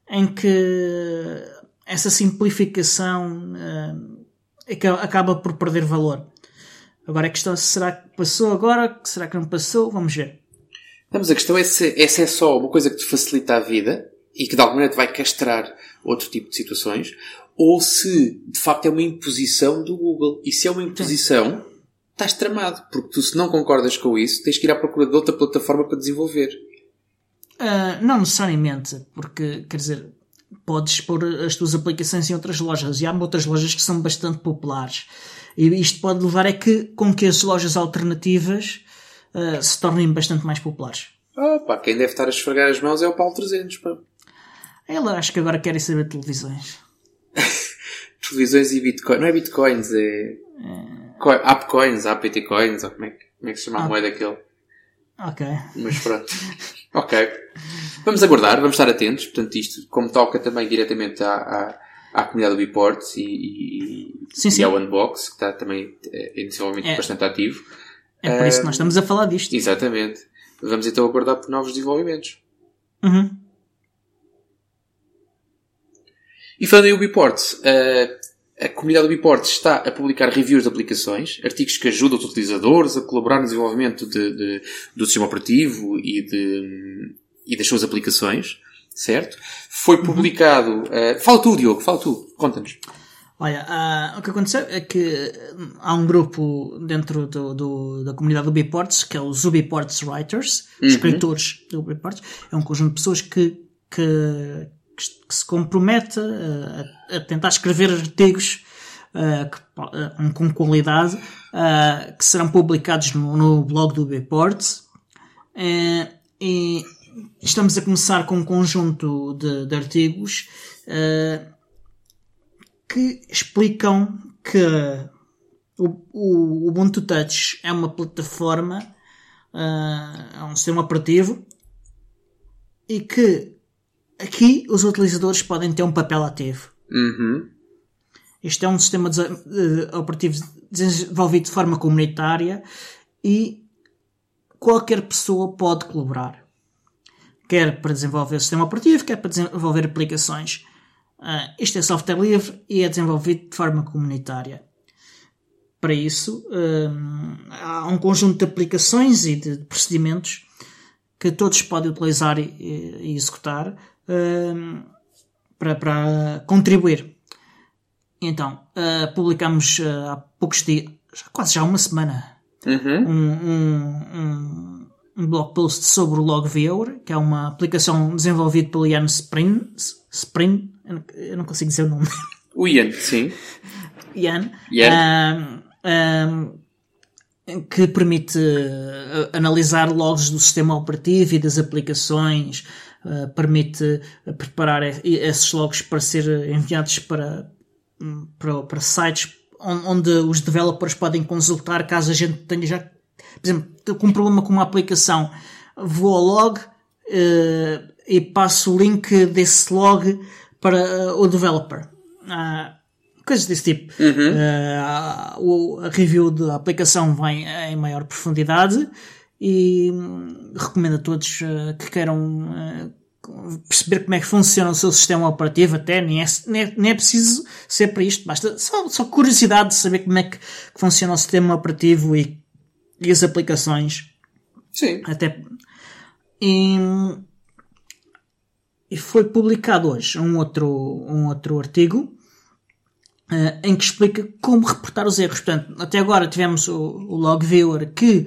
Speaker 1: em que essa simplificação acaba por perder valor. Agora a questão é será que passou agora? Será que não passou? Vamos ver.
Speaker 2: Mas a questão é se essa é só uma coisa que te facilita a vida e que de alguma maneira te vai castrar outro tipo de situações, ou se de facto é uma imposição do Google. E se é uma imposição, estás tramado, porque tu, se não concordas com isso, tens que ir à procura de outra plataforma para desenvolver.
Speaker 1: Uh, não necessariamente, porque quer dizer, podes pôr as tuas aplicações em outras lojas e há outras lojas que são bastante populares. E isto pode levar a que, com que as lojas alternativas uh, se tornem bastante mais populares.
Speaker 2: Ah, pá, quem deve estar a esfregar as mãos é o Paulo 300, pá.
Speaker 1: Ela acho que agora querem saber de televisões.
Speaker 2: televisões e Bitcoin. Não é Bitcoins, é. é... Appcoins, APT Coins, ou como é, que, como é que se chama a ah. moeda daquele?
Speaker 1: Ok.
Speaker 2: Mas pronto. ok. Vamos aguardar, vamos estar atentos. Portanto, isto, como toca também diretamente à, à, à comunidade do Biports e, e,
Speaker 1: sim, sim.
Speaker 2: e ao Unbox, que está também é, inicialmente é. bastante ativo.
Speaker 1: É por isso que nós estamos a falar disto.
Speaker 2: Exatamente. Vamos então aguardar por novos desenvolvimentos.
Speaker 1: Uhum.
Speaker 2: E falando em Ubiports, a comunidade do Ubiports está a publicar reviews de aplicações, artigos que ajudam os utilizadores a colaborar no desenvolvimento de, de, do sistema operativo e, de, e das suas aplicações, certo? Foi uhum. publicado. Uhum. Uh, fala tu, Diogo, fala tu, conta-nos.
Speaker 1: Olha, uh, o que aconteceu é que há um grupo dentro do, do, da comunidade do Ubiports, que é os Ubiports Writers, uhum. escritores do Ubiports. É um conjunto de pessoas que, que que se compromete a, a tentar escrever artigos uh, que, uh, com qualidade que serão publicados no, no blog do Bports e estamos a começar com um conjunto de, de artigos que explicam que o, o Ubuntu Touch é uma plataforma, é um sistema operativo e que aqui os utilizadores podem ter um papel ativo.
Speaker 2: Uhum.
Speaker 1: Este é um sistema de, uh, operativo desenvolvido de forma comunitária e qualquer pessoa pode colaborar. Quer para desenvolver o sistema operativo, quer para desenvolver aplicações. Uh, isto é software livre e é desenvolvido de forma comunitária. Para isso, um, há um conjunto de aplicações e de procedimentos que todos podem utilizar e, e executar um, para, para contribuir. Então, uh, publicamos uh, há poucos dias, quase já uma semana,
Speaker 2: uhum.
Speaker 1: um, um, um, blog post sobre o LogViewer, que é uma aplicação desenvolvida pelo Ian Spring. Spring eu não consigo dizer o nome.
Speaker 2: O Ian, sim.
Speaker 1: Ian.
Speaker 2: Ian.
Speaker 1: que permite analisar logs do sistema operativo e das aplicações, uh, permite preparar esses logs para ser enviados para, para, para sites onde os developers podem consultar caso a gente tenha já, por exemplo, com um problema com uma aplicação, vou ao log uh, e passo o link desse log para uh, o developer. Uh, coisas desse tipo.
Speaker 2: Uhum.
Speaker 1: Uh, a review da aplicação vem em maior profundidade e hum, recomendo a todos uh, que queiram uh, perceber como é que funciona o seu sistema operativo, até nem é, nem é, nem é preciso ser para isto, basta só, só, curiosidade de saber como é que funciona o sistema operativo e, e as aplicações.
Speaker 2: Sim.
Speaker 1: Até. E, e foi publicado hoje um outro, um outro artigo uh, em que explica como reportar os erros. Portanto, até agora tivemos o, o Log Viewer que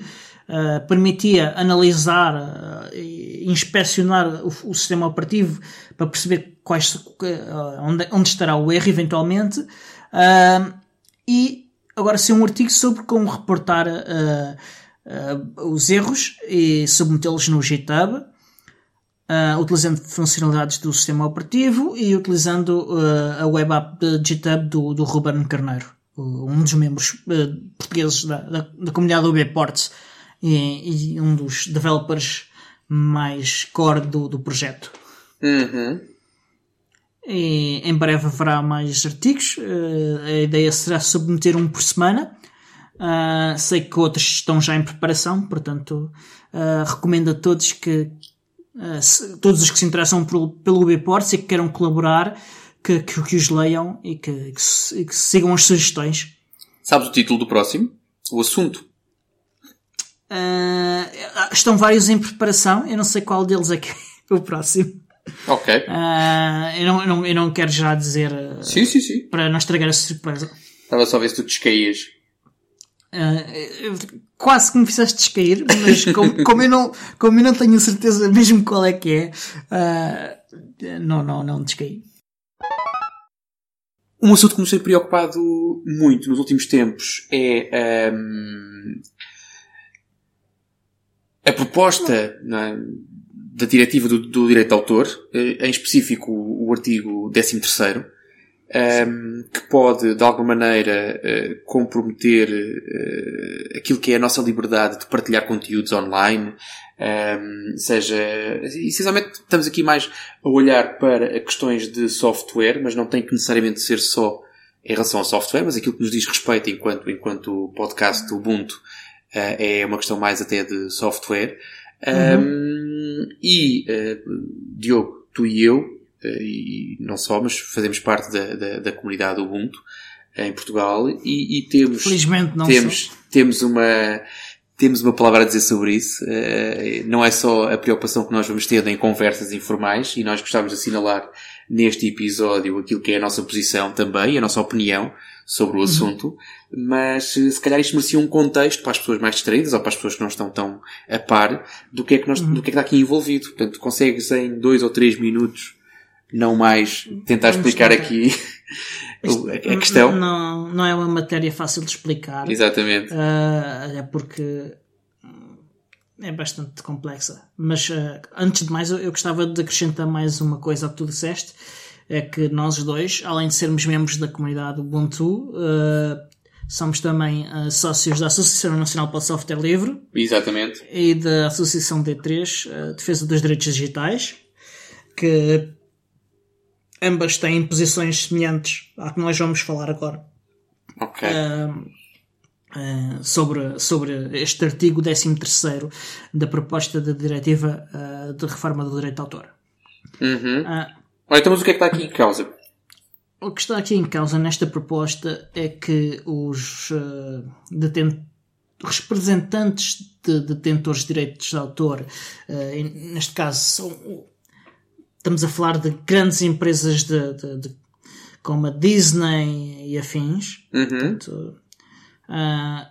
Speaker 1: uh, permitia analisar uh, inspecionar o, o, sistema operativo para perceber quais, onde, onde, estará o erro eventualmente. e agora ser um artigo sobre como reportar os erros e submetê-los no GitHub uh, utilizando funcionalidades do sistema operativo e utilizando uh, a web app de GitHub do, do Ruben Carneiro, um dos membros uh, portugueses da, da, da comunidade UBports e, e, um dos developers mais core do, do projeto.
Speaker 2: Uhum.
Speaker 1: E em breve haverá mais artigos. a ideia será submeter um por semana. Uh, sei que outros estão já em preparação, portanto, uh, recomendo a todos que, uh, todos os que se interessam pelo, pelo UBports e que queiram colaborar, que, que, que os leiam e que, que, que, sigam as sugestões.
Speaker 2: Sabes o título do próximo? O assunto?
Speaker 1: Uh, estão vários em preparação, eu não sei qual deles é que é o próximo.
Speaker 2: Ok.
Speaker 1: Uh, eu, não, eu, não, eu não quero já dizer.
Speaker 2: sim, sim, sim.
Speaker 1: Para não estragar a surpresa.
Speaker 2: Estava só a ver se tu descaías.
Speaker 1: Uh, quase que me fizeste descair, mas como, como, eu não, como eu não tenho certeza mesmo qual é que é, não, não, não descaí.
Speaker 2: Um assunto que nos tem preocupado muito nos últimos tempos é um, a proposta é, da diretiva do, do direito de autor, eh, em específico o, artigo 13 um, ehm, que pode, de alguma maneira, uh, comprometer uh, aquilo que é a nossa liberdade de partilhar conteúdos online. Um, ehm, seja, essencialmente estamos aqui mais a olhar para questões de software, mas não tem que necessariamente ser só em relação ao software, mas aquilo que nos diz respeito enquanto, enquanto podcast Ubuntu é uma questão mais até de software. Uhum. Um, e, Diogo, tu e eu, eh, e não só, mas fazemos parte da, da, da comunidade Ubuntu em Portugal e, e temos,
Speaker 1: Felizmente não
Speaker 2: temos, temos uma, temos uma palavra a dizer sobre isso. Uh, não é só a preocupação que nós vamos ter em conversas informais e nós gostávamos de assinalar neste episódio aquilo que é a nossa posição também, a nossa opinião sobre o uhum. assunto, mas eh, se calhar isto merecia um contexto para as pessoas mais distraídas ou para as pessoas que não estão tão a par do que é que, nós, uhum. do que, é que está aqui envolvido. Portanto, consegues em dois ou três minutos não mais tentar explicar aqui a questão.
Speaker 1: Não, não é uma matéria fácil de explicar.
Speaker 2: Exatamente.
Speaker 1: Uh, é porque é bastante complexa. Mas uh, antes de mais, eu, eu, gostava de acrescentar mais uma coisa ao que tu disseste. é que nós dois, além de sermos membros da comunidade Ubuntu, uh, somos também uh, sócios da Associação Nacional para o Software Livre.
Speaker 2: Exatamente.
Speaker 1: E da Associação D3, uh, Defesa dos Direitos Digitais, que ambas têm posições semelhantes à que nós vamos falar agora.
Speaker 2: Ok.
Speaker 1: Uh, sobre, sobre este artigo 13 da proposta da diretiva uh, de reforma do direito de autor.
Speaker 2: Uhum. Uh, Olha, então, mas o que é que está aqui em causa?
Speaker 1: O que está aqui em causa nesta proposta é que os detent... representantes de detentores de direitos de autor, neste caso, são, estamos a falar de grandes empresas de, de, de como a Disney e afins.
Speaker 2: Uhum. Portanto,
Speaker 1: uh,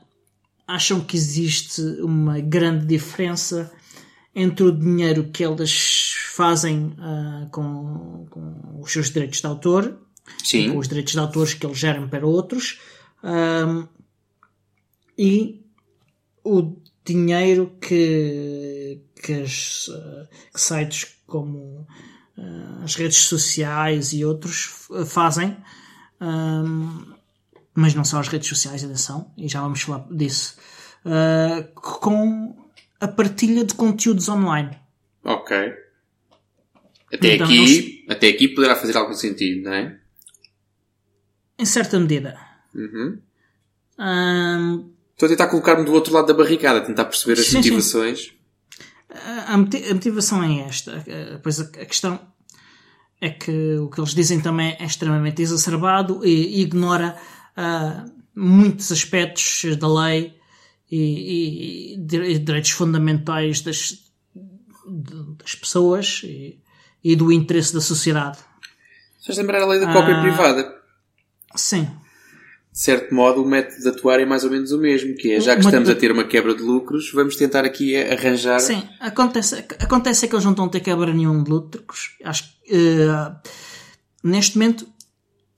Speaker 1: acham que existe uma grande diferença entre o dinheiro que elas fazem uh, com, com, os seus direitos de autor
Speaker 2: Sim.
Speaker 1: com os direitos de autores que eles gerem para outros uh, e o dinheiro que, que, as, que sites como as redes sociais e outros fazem mas não só as redes sociais, atenção, e já vamos falar disso, uh, com a partilha de conteúdos online.
Speaker 2: Ok. Até então, aqui, até aqui poderá fazer algum sentido, não é?
Speaker 1: Em certa medida.
Speaker 2: Uhum. Um... Estou a tentar colocar-me do outro lado da barricada, tentar perceber as sim, motivações. Sim.
Speaker 1: A, motivação é esta. Pois a questão é que o que eles dizem também é extremamente exacerbado e ignora uh, muitos aspectos da lei e, e, e direitos fundamentais das, das pessoas e, e, do interesse da sociedade.
Speaker 2: Faz lembrar a lei da cópia uh, privada.
Speaker 1: Sim.
Speaker 2: De certo modo, o método de atuar é mais ou menos o mesmo, que é, já que estamos a ter uma quebra de lucros, vamos tentar aqui arranjar...
Speaker 1: Sim, acontece, acontece é que eles não estão a ter quebra nenhum de lucros. Acho que, uh, neste momento,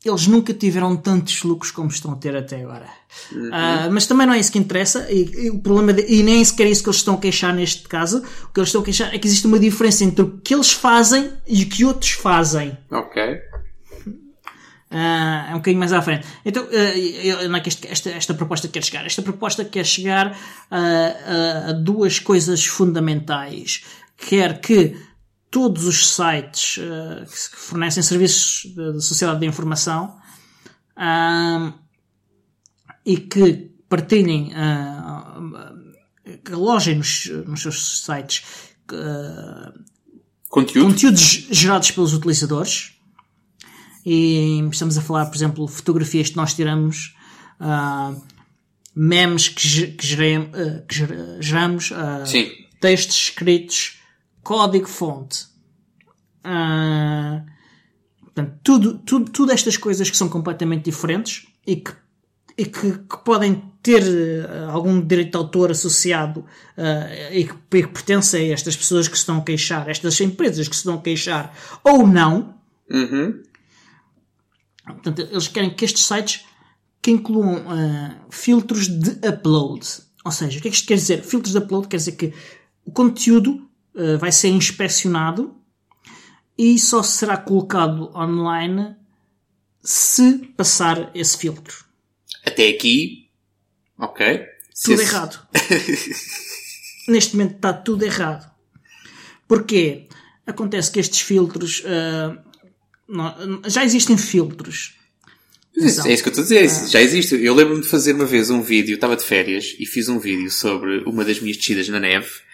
Speaker 1: eles nunca tiveram tantos lucros como estão a ter até agora. Uhum. Uh, mas também não é isso que interessa, e, e o problema de, e nem sequer é isso que eles estão a queixar neste caso. O que eles estão a queixar é que existe uma diferença entre o que eles fazem e o que outros fazem.
Speaker 2: Ok.
Speaker 1: Uh, é um bocadinho mais à frente. Então, uh, eu, não é que este, esta, esta proposta quer chegar. Esta proposta quer chegar a, a duas coisas fundamentais. Quer que todos os sites uh, que fornecem serviços de, sociedade de informação uh, e que partilhem, uh, que alojem nos, nos seus sites
Speaker 2: Conteúdo?
Speaker 1: conteúdos gerados pelos utilizadores. E estamos a falar, por exemplo, fotografias que nós tiramos, memes que, que, gerem, que geramos, textos escritos código-fonte. Uh, portanto, tudo, tudo, tudo estas coisas que são completamente diferentes e que, e que, que podem ter uh, algum direito de autor associado uh, e, que, e que pertencem a estas pessoas que se estão a queixar, estas empresas que se estão a queixar, ou não.
Speaker 2: Uhum.
Speaker 1: Portanto, eles querem que estes sites que incluam filtros de upload. Ou seja, o que é que isto quer dizer? Filtros de upload quer dizer que o conteúdo eh, vai ser inspecionado e só será colocado online se passar esse filtro.
Speaker 2: Até aqui, ok.
Speaker 1: Tudo esse... errado. Neste momento está tudo errado. Porquê? Acontece que estes filtros. Uh, não, já existem filtros.
Speaker 2: É isso que eu estou a dizer, uh, já existe. Eu lembro-me de fazer uma vez um vídeo, estava de férias e fiz um vídeo sobre uma das minhas descidas na neve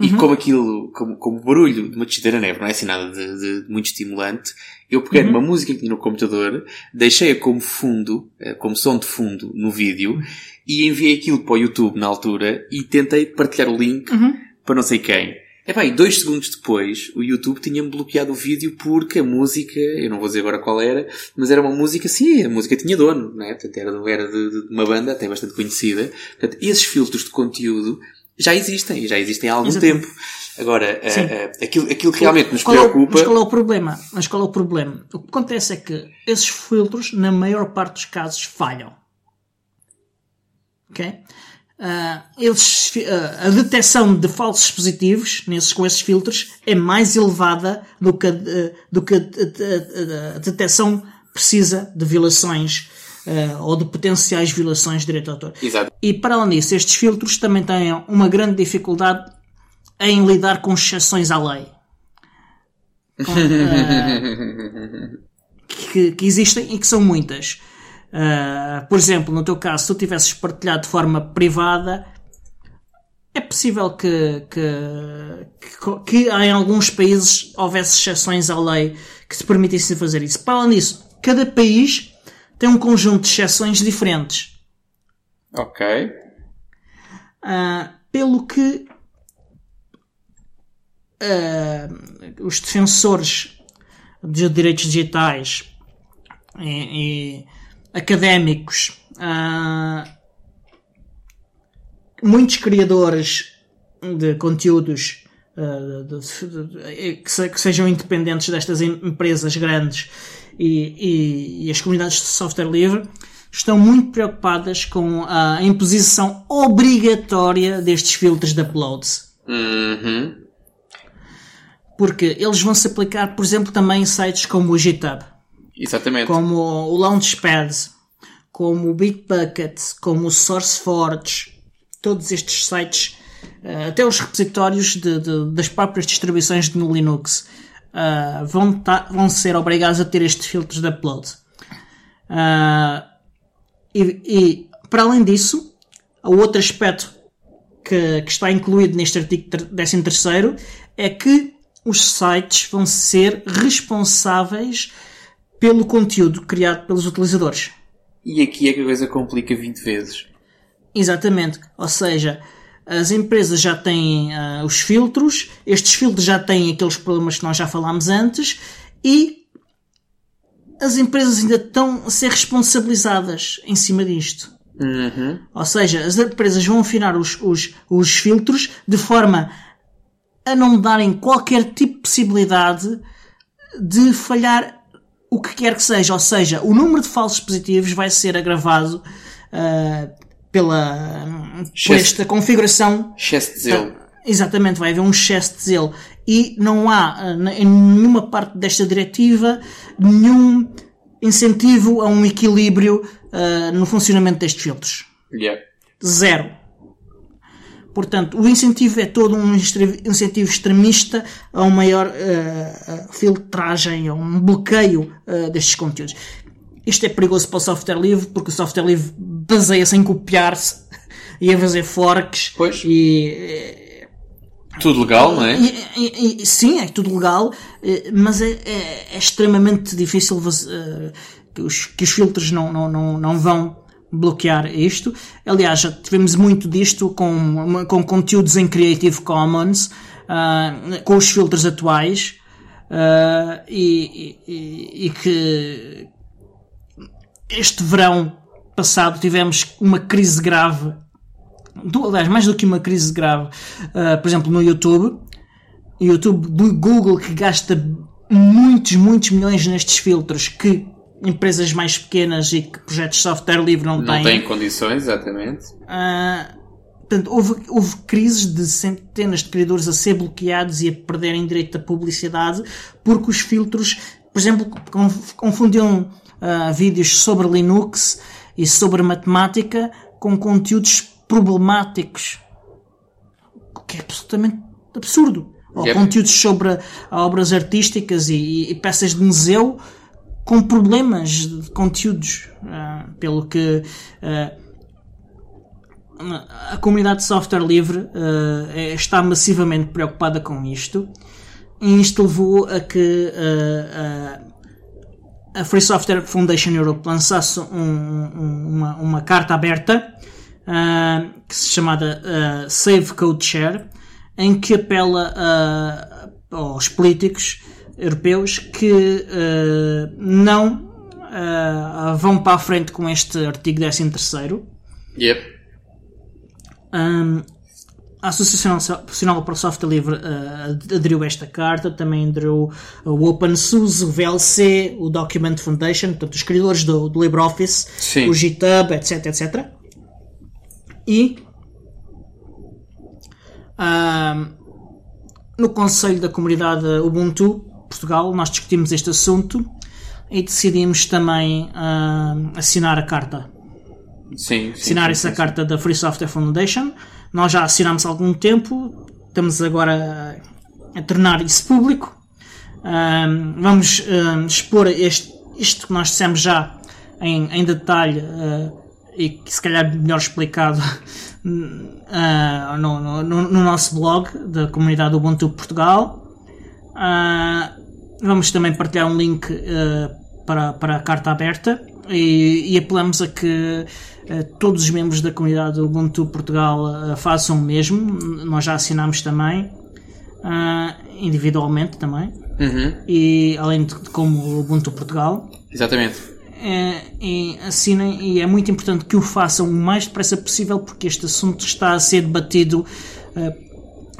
Speaker 2: e uhum. como aquilo, como, como o barulho de uma descida na neve não é assim nada de, de muito estimulante, eu peguei uhum. numa música aqui no computador, deixei-a como fundo, eh, como som de fundo no vídeo, uhum. e enviei aquilo para o YouTube na altura e tentei partilhar o link
Speaker 1: uhum.
Speaker 2: para não sei quem. É bem, dois segundos depois, o YouTube tinha-me bloqueado o vídeo porque a música, eu não vou dizer agora qual era, mas era uma música, sim, a música tinha dono, né? Portanto, era, era de, de uma banda até bastante conhecida. Portanto, esses filtros de conteúdo já existem, e já existem há algum Exatamente. tempo. Agora, uh, uh, aquilo, aquilo que realmente nos qual é preocupa.
Speaker 1: É, mas qual é o problema? Mas qual é o problema? O que acontece é que esses filtros, na maior parte dos casos, falham. Ok? uh, eles, uh, a detecção de falsos positivos nesses, com esses filtros é mais elevada do que, uh, do que a, a, a, detecção precisa de violações ou de potenciais violações de direito de autor.
Speaker 2: Exato.
Speaker 1: E para além disso, estes filtros também têm uma grande dificuldade em lidar com exceções à lei. Com, que, que existem e que são muitas. Uh, por exemplo, no teu caso, se tu tivesses partilhado de forma privada, é possível que, que, que, em alguns países houvesse exceções à lei que te permitissem fazer isso. Para além disso, cada país tem um conjunto de exceções diferentes.
Speaker 2: Ok.
Speaker 1: Uh, pelo que uh, os defensores de direitos digitais e, e académicos, uh, muitos criadores de conteúdos de, de, de, que, se, que, sejam independentes destas empresas grandes e, e, e, as comunidades de software livre estão muito preocupadas com a imposição obrigatória destes filtros de uploads.
Speaker 2: Uhum.
Speaker 1: Porque eles vão se aplicar, por exemplo, também em sites como o GitHub.
Speaker 2: Exatamente.
Speaker 1: Como o Launchpad, como o Bitbucket, como o SourceForge, todos estes sites, uh, até os repositórios de, de, das próprias distribuições no Linux, uh, vão, vão ser obrigados a ter estes filtros de upload. Uh, e, e, para além disso, o outro aspecto que, que está incluído neste artigo 13 é que os sites vão ser responsáveis pelo conteúdo criado pelos utilizadores.
Speaker 2: E aqui é que a coisa complica 20 vezes.
Speaker 1: Exatamente. Ou seja, as empresas já têm uh, os filtros, estes filtros já têm aqueles problemas que nós já falámos antes e as empresas ainda estão a ser responsabilizadas em cima disto.
Speaker 2: Uhum.
Speaker 1: Ou seja, as empresas vão afinar os, os, os filtros de forma a não darem qualquer tipo de possibilidade de falhar o que quer que seja, ou seja, o número de falsos positivos vai ser agravado uh, pela por esta configuração.
Speaker 2: Excesso de zelo. Uh,
Speaker 1: exatamente, vai haver um excesso de zelo. E não há uh, em nenhuma parte desta diretiva nenhum incentivo a um equilíbrio no funcionamento destes filtros.
Speaker 2: Yeah.
Speaker 1: Zero. Portanto, o incentivo é todo um incentivo extremista a uma maior uh, filtragem, a um bloqueio uh, destes conteúdos. Isto é perigoso para o software livre porque o software livre baseia-se em copiar-se e a fazer forks
Speaker 2: pois.
Speaker 1: e
Speaker 2: tudo legal, não é?
Speaker 1: E, e, e, sim, é tudo legal, mas é, é, é extremamente difícil uh, que, os, que os filtros não, não, não, não vão bloquear isto. Aliás, já tivemos muito disto com, com conteúdos em Creative Commons, uh, com os filtros atuais, uh, e, e, e, que este verão passado tivemos uma crise grave, do, aliás, mais do que uma crise grave, uh, por exemplo, no YouTube. YouTube do Google que gasta muitos, muitos milhões nestes filtros que empresas mais pequenas e que projetos de software livre não,
Speaker 2: não
Speaker 1: têm.
Speaker 2: Não têm condições, exatamente.
Speaker 1: Uh, portanto, houve, houve crises de centenas de criadores a ser bloqueados e a perderem direito à publicidade porque os filtros, por exemplo, confundiam uh, vídeos sobre Linux e sobre matemática com conteúdos problemáticos. O que é absolutamente absurdo. Ou yep. conteúdos sobre obras artísticas e, e peças de museu com problemas de conteúdos, uh, pelo que uh, a comunidade de software livre uh, está massivamente preocupada com isto. E isto levou a que a Free Software Foundation Europe lançasse um, um, uma, uma, carta aberta que se chamada Save Code Share, em que apela aos políticos europeus que uh, não uh, vão para a frente com este artigo 13 terceiro.
Speaker 2: Yep.
Speaker 1: Um, a Associação Profissional para o Software Livre uh, aderiu a esta carta, também aderiu o OpenSUSE, o VLC, o Document Foundation, portanto, os criadores do, do LibreOffice,
Speaker 2: Sim.
Speaker 1: o GitHub, etc, etc. E uh, no Conselho da Comunidade Ubuntu Portugal, nós discutimos este assunto e decidimos também uh, assinar a carta.
Speaker 2: Sim, sim
Speaker 1: assinar
Speaker 2: sim,
Speaker 1: essa carta da Free Software Foundation. Nós já assinamos há algum tempo, estamos agora a, a tornar isso público. Uh, vamos uh, expor este, isto que nós dissemos já em, em detalhe e que se calhar melhor explicado no, no, no, nosso blog da comunidade Ubuntu Portugal. vamos também partilhar um link para, para a carta aberta e, e apelamos a que uh, todos os membros da comunidade do Ubuntu Portugal uh, façam o mesmo. Nós já assinamos também, uh, individualmente também,
Speaker 2: uhum.
Speaker 1: e além de como Ubuntu Portugal.
Speaker 2: Exatamente.
Speaker 1: e assinem, e é muito importante que o façam o mais depressa possível, porque este assunto está a ser debatido.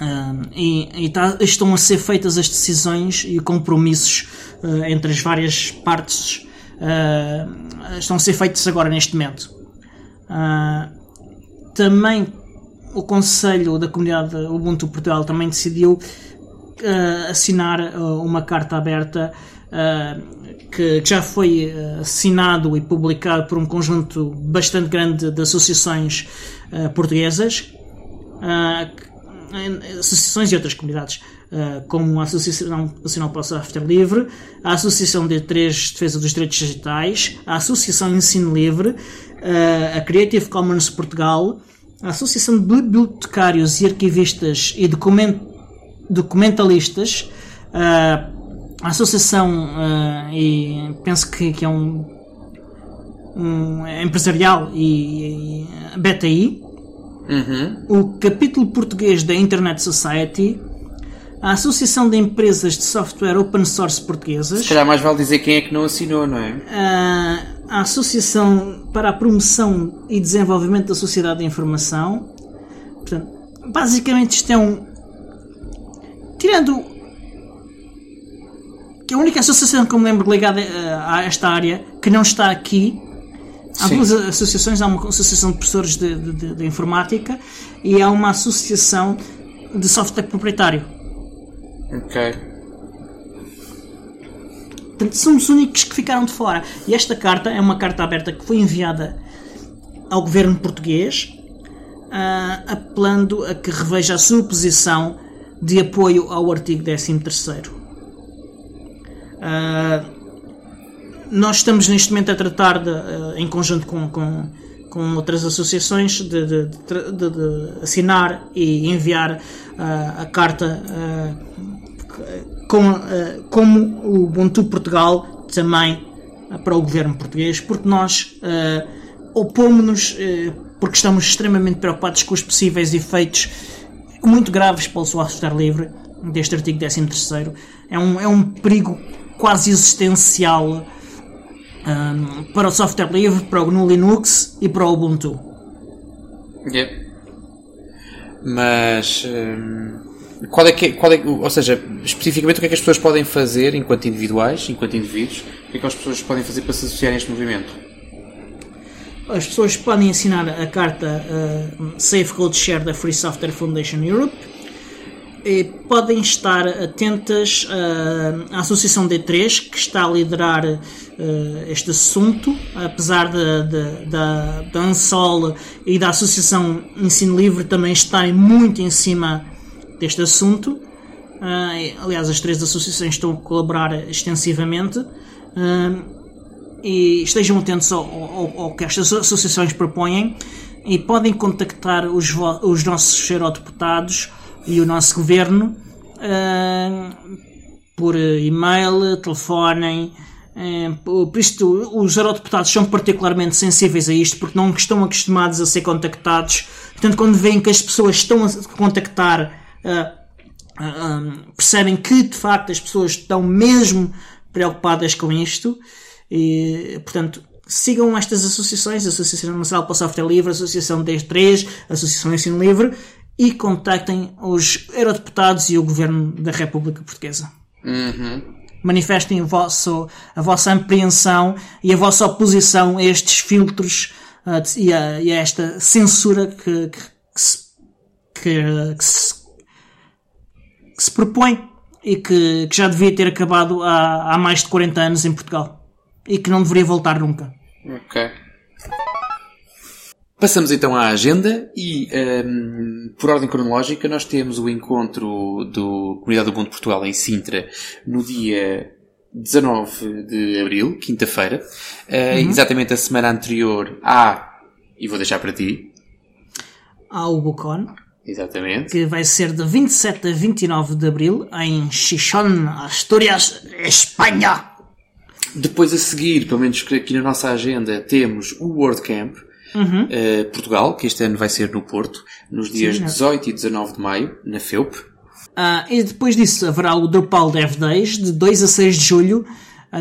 Speaker 1: Uh, e, e tá, estão a ser feitas as decisões e compromissos uh, entre as várias partes uh, estão a ser feitos agora neste momento. também o Conselho da Comunidade Ubuntu Portugal também decidiu assinar uma carta aberta que já foi assinado e publicado por um conjunto bastante grande de associações portuguesas associações e outras comunidades, uh, como a Associação Nacional para o Software Livre, a Associação D3 de Defesa dos Direitos Digitais, a Associação Ensino Livre, uh, a Creative Commons Portugal, a Associação de Bibliotecários e Arquivistas e document Documentalistas, uh, a Associação, e penso que, que é um, um empresarial e, e BTI,
Speaker 2: Uhum.
Speaker 1: o capítulo português da Internet Society, a Associação de Empresas de Software Open Source Portuguesas.
Speaker 2: Se calhar mais vale dizer quem é que não assinou, não é?
Speaker 1: A, Associação para a Promoção e Desenvolvimento da Sociedade de Informação. Portanto, basicamente isto é um. Tirando. Que a única associação que eu me lembro ligada a, a esta área que não está aqui Há Sim. duas associações, há uma associação de professores de, de, de, informática e há uma associação de software proprietário.
Speaker 2: Ok.
Speaker 1: Portanto, são os únicos que ficaram de fora. E esta carta é uma carta aberta que foi enviada ao governo português, uh, apelando a que reveja a sua posição de apoio ao artigo 13 terceiro. Uh, nós estamos neste momento a tratar, de, uh, em conjunto com, com, com outras associações, de, de, de assinar e enviar uh, a carta uh, com, como o Ubuntu Portugal também para o governo português, porque nós opomos-nos porque estamos extremamente preocupados com os possíveis efeitos muito graves para o software livre deste artigo 13 é um, é um perigo quase existencial um, para o software livre, para o GNU Linux e para o Ubuntu.
Speaker 2: Yep. Mas um, qual é que qual é, ou seja, especificamente o que é que as pessoas podem fazer enquanto individuais, enquanto indivíduos, o que é que as pessoas podem fazer para se associarem a este movimento?
Speaker 1: As pessoas podem assinar a carta uh, Safe Code Share da Free Software Foundation Europe e podem estar atentas uh, à Associação D3, que está a liderar uh, este assunto, apesar da, da Ansol e da Associação Ensino Livre também estarem muito em cima deste assunto. Uh, aliás, as três associações estão a colaborar extensivamente. e estejam atentos ao, ao, ao, que estas associações propõem e podem contactar os, os nossos eurodeputados e o nosso governo uh, por e-mail, telefonem. Uh, por isto, os eurodeputados são particularmente sensíveis a isto porque não estão acostumados a ser contactados. Portanto, quando veem que as pessoas estão a contactar, uh, percebem que de facto as pessoas estão mesmo preocupadas com isto. E, portanto, sigam estas associações, a Associação Nacional para o Software Livre, a Associação D3, a Associação Ensino Livre, e contactem os eurodeputados e o governo da República Portuguesa.
Speaker 2: Uhum.
Speaker 1: Manifestem o vosso, a vossa apreensão e a vossa oposição a estes filtros uh, e, a, e, a, esta censura que, que, que, que, se, que se propõe e que, que já devia ter acabado há, há mais de 40 anos em Portugal e que não deveria voltar nunca.
Speaker 2: Ok. Passamos então à agenda e, um, por ordem cronológica, nós temos o encontro do Comunidade do Mundo Portugal em Sintra no dia 19 de Abril, quinta-feira. Uh, uhum. Exatamente a semana anterior à, e vou deixar para ti,
Speaker 1: ao Bucon.
Speaker 2: Exatamente.
Speaker 1: Que vai ser de 27 a 29 de Abril em Chichón, Astúrias, Espanha.
Speaker 2: Depois a seguir, pelo menos aqui na nossa agenda, temos o World Camp, uhum. uh, Portugal, que este ano vai ser no Porto, nos dias Sim, 18 e 19 de maio, na FEUP.
Speaker 1: Uh, e depois disso haverá o Drupal Dev Days, de 2 a 6 de julho,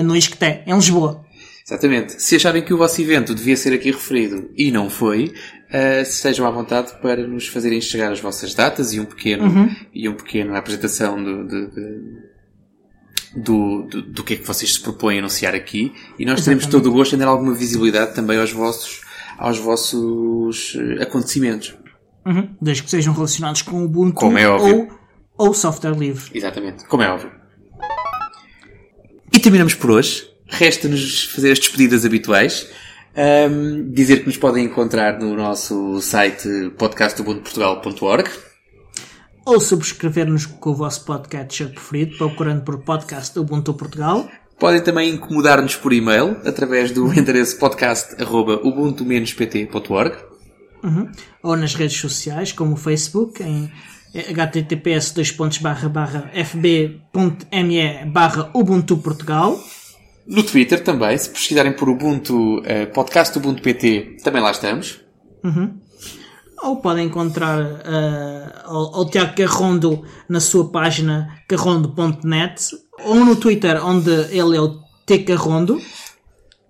Speaker 1: no Isqueté, em Lisboa.
Speaker 2: Exatamente. Se acharem que o vosso evento devia ser aqui referido e não foi, uh, sejam à vontade para nos fazerem chegar as vossas datas e um pequeno, uhum. e um pequeno apresentação do, do, do, do, do que é que vocês se propõem anunciar aqui e nós teremos todo o gosto em dar alguma visibilidade também aos vossos, aos vossos eh, acontecimentos.
Speaker 1: Uhum. Desde que sejam relacionados com o Ubuntu Como é óbvio. ou, ou software livre.
Speaker 2: Exatamente. Como é óbvio. E terminamos por hoje. Resta-nos fazer as despedidas habituais. Um, dizer que nos podem encontrar no nosso site podcastubuntuportugal.org
Speaker 1: ou subscrever-nos com o vosso podcatcher preferido, procurando por podcast Ubuntu Portugal.
Speaker 2: Podem também incomodar-nos por e-mail através do endereço podcast.ubuntu-pt.org
Speaker 1: uhum. ou nas redes sociais, como o Facebook, em https fb.me barra Ubuntu Portugal.
Speaker 2: No Twitter também, se pesquisarem por Ubuntu, uh, podcast Ubuntu PT, também lá estamos.
Speaker 1: Uhum. Ou podem encontrar uh, o, Tiago Carrondo na sua página carrondo.net ou no Twitter, onde ele é o T Carrondo.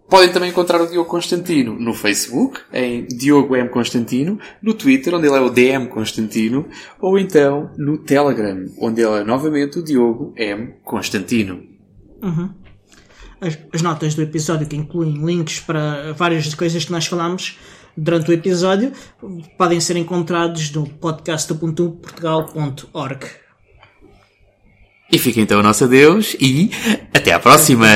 Speaker 2: Podem também encontrar o Diogo Constantino no Facebook, em Diogo M. Constantino, no Twitter, onde ele é o DM Constantino, ou então no Telegram, onde ele é novamente o Diogo M. Constantino.
Speaker 1: Uhum as, as, notas do episódio, que incluem links para várias coisas que nós falamos durante o episódio, podem ser encontrados no podcast.portugal.org.
Speaker 2: E fica então o nosso adeus e até à próxima!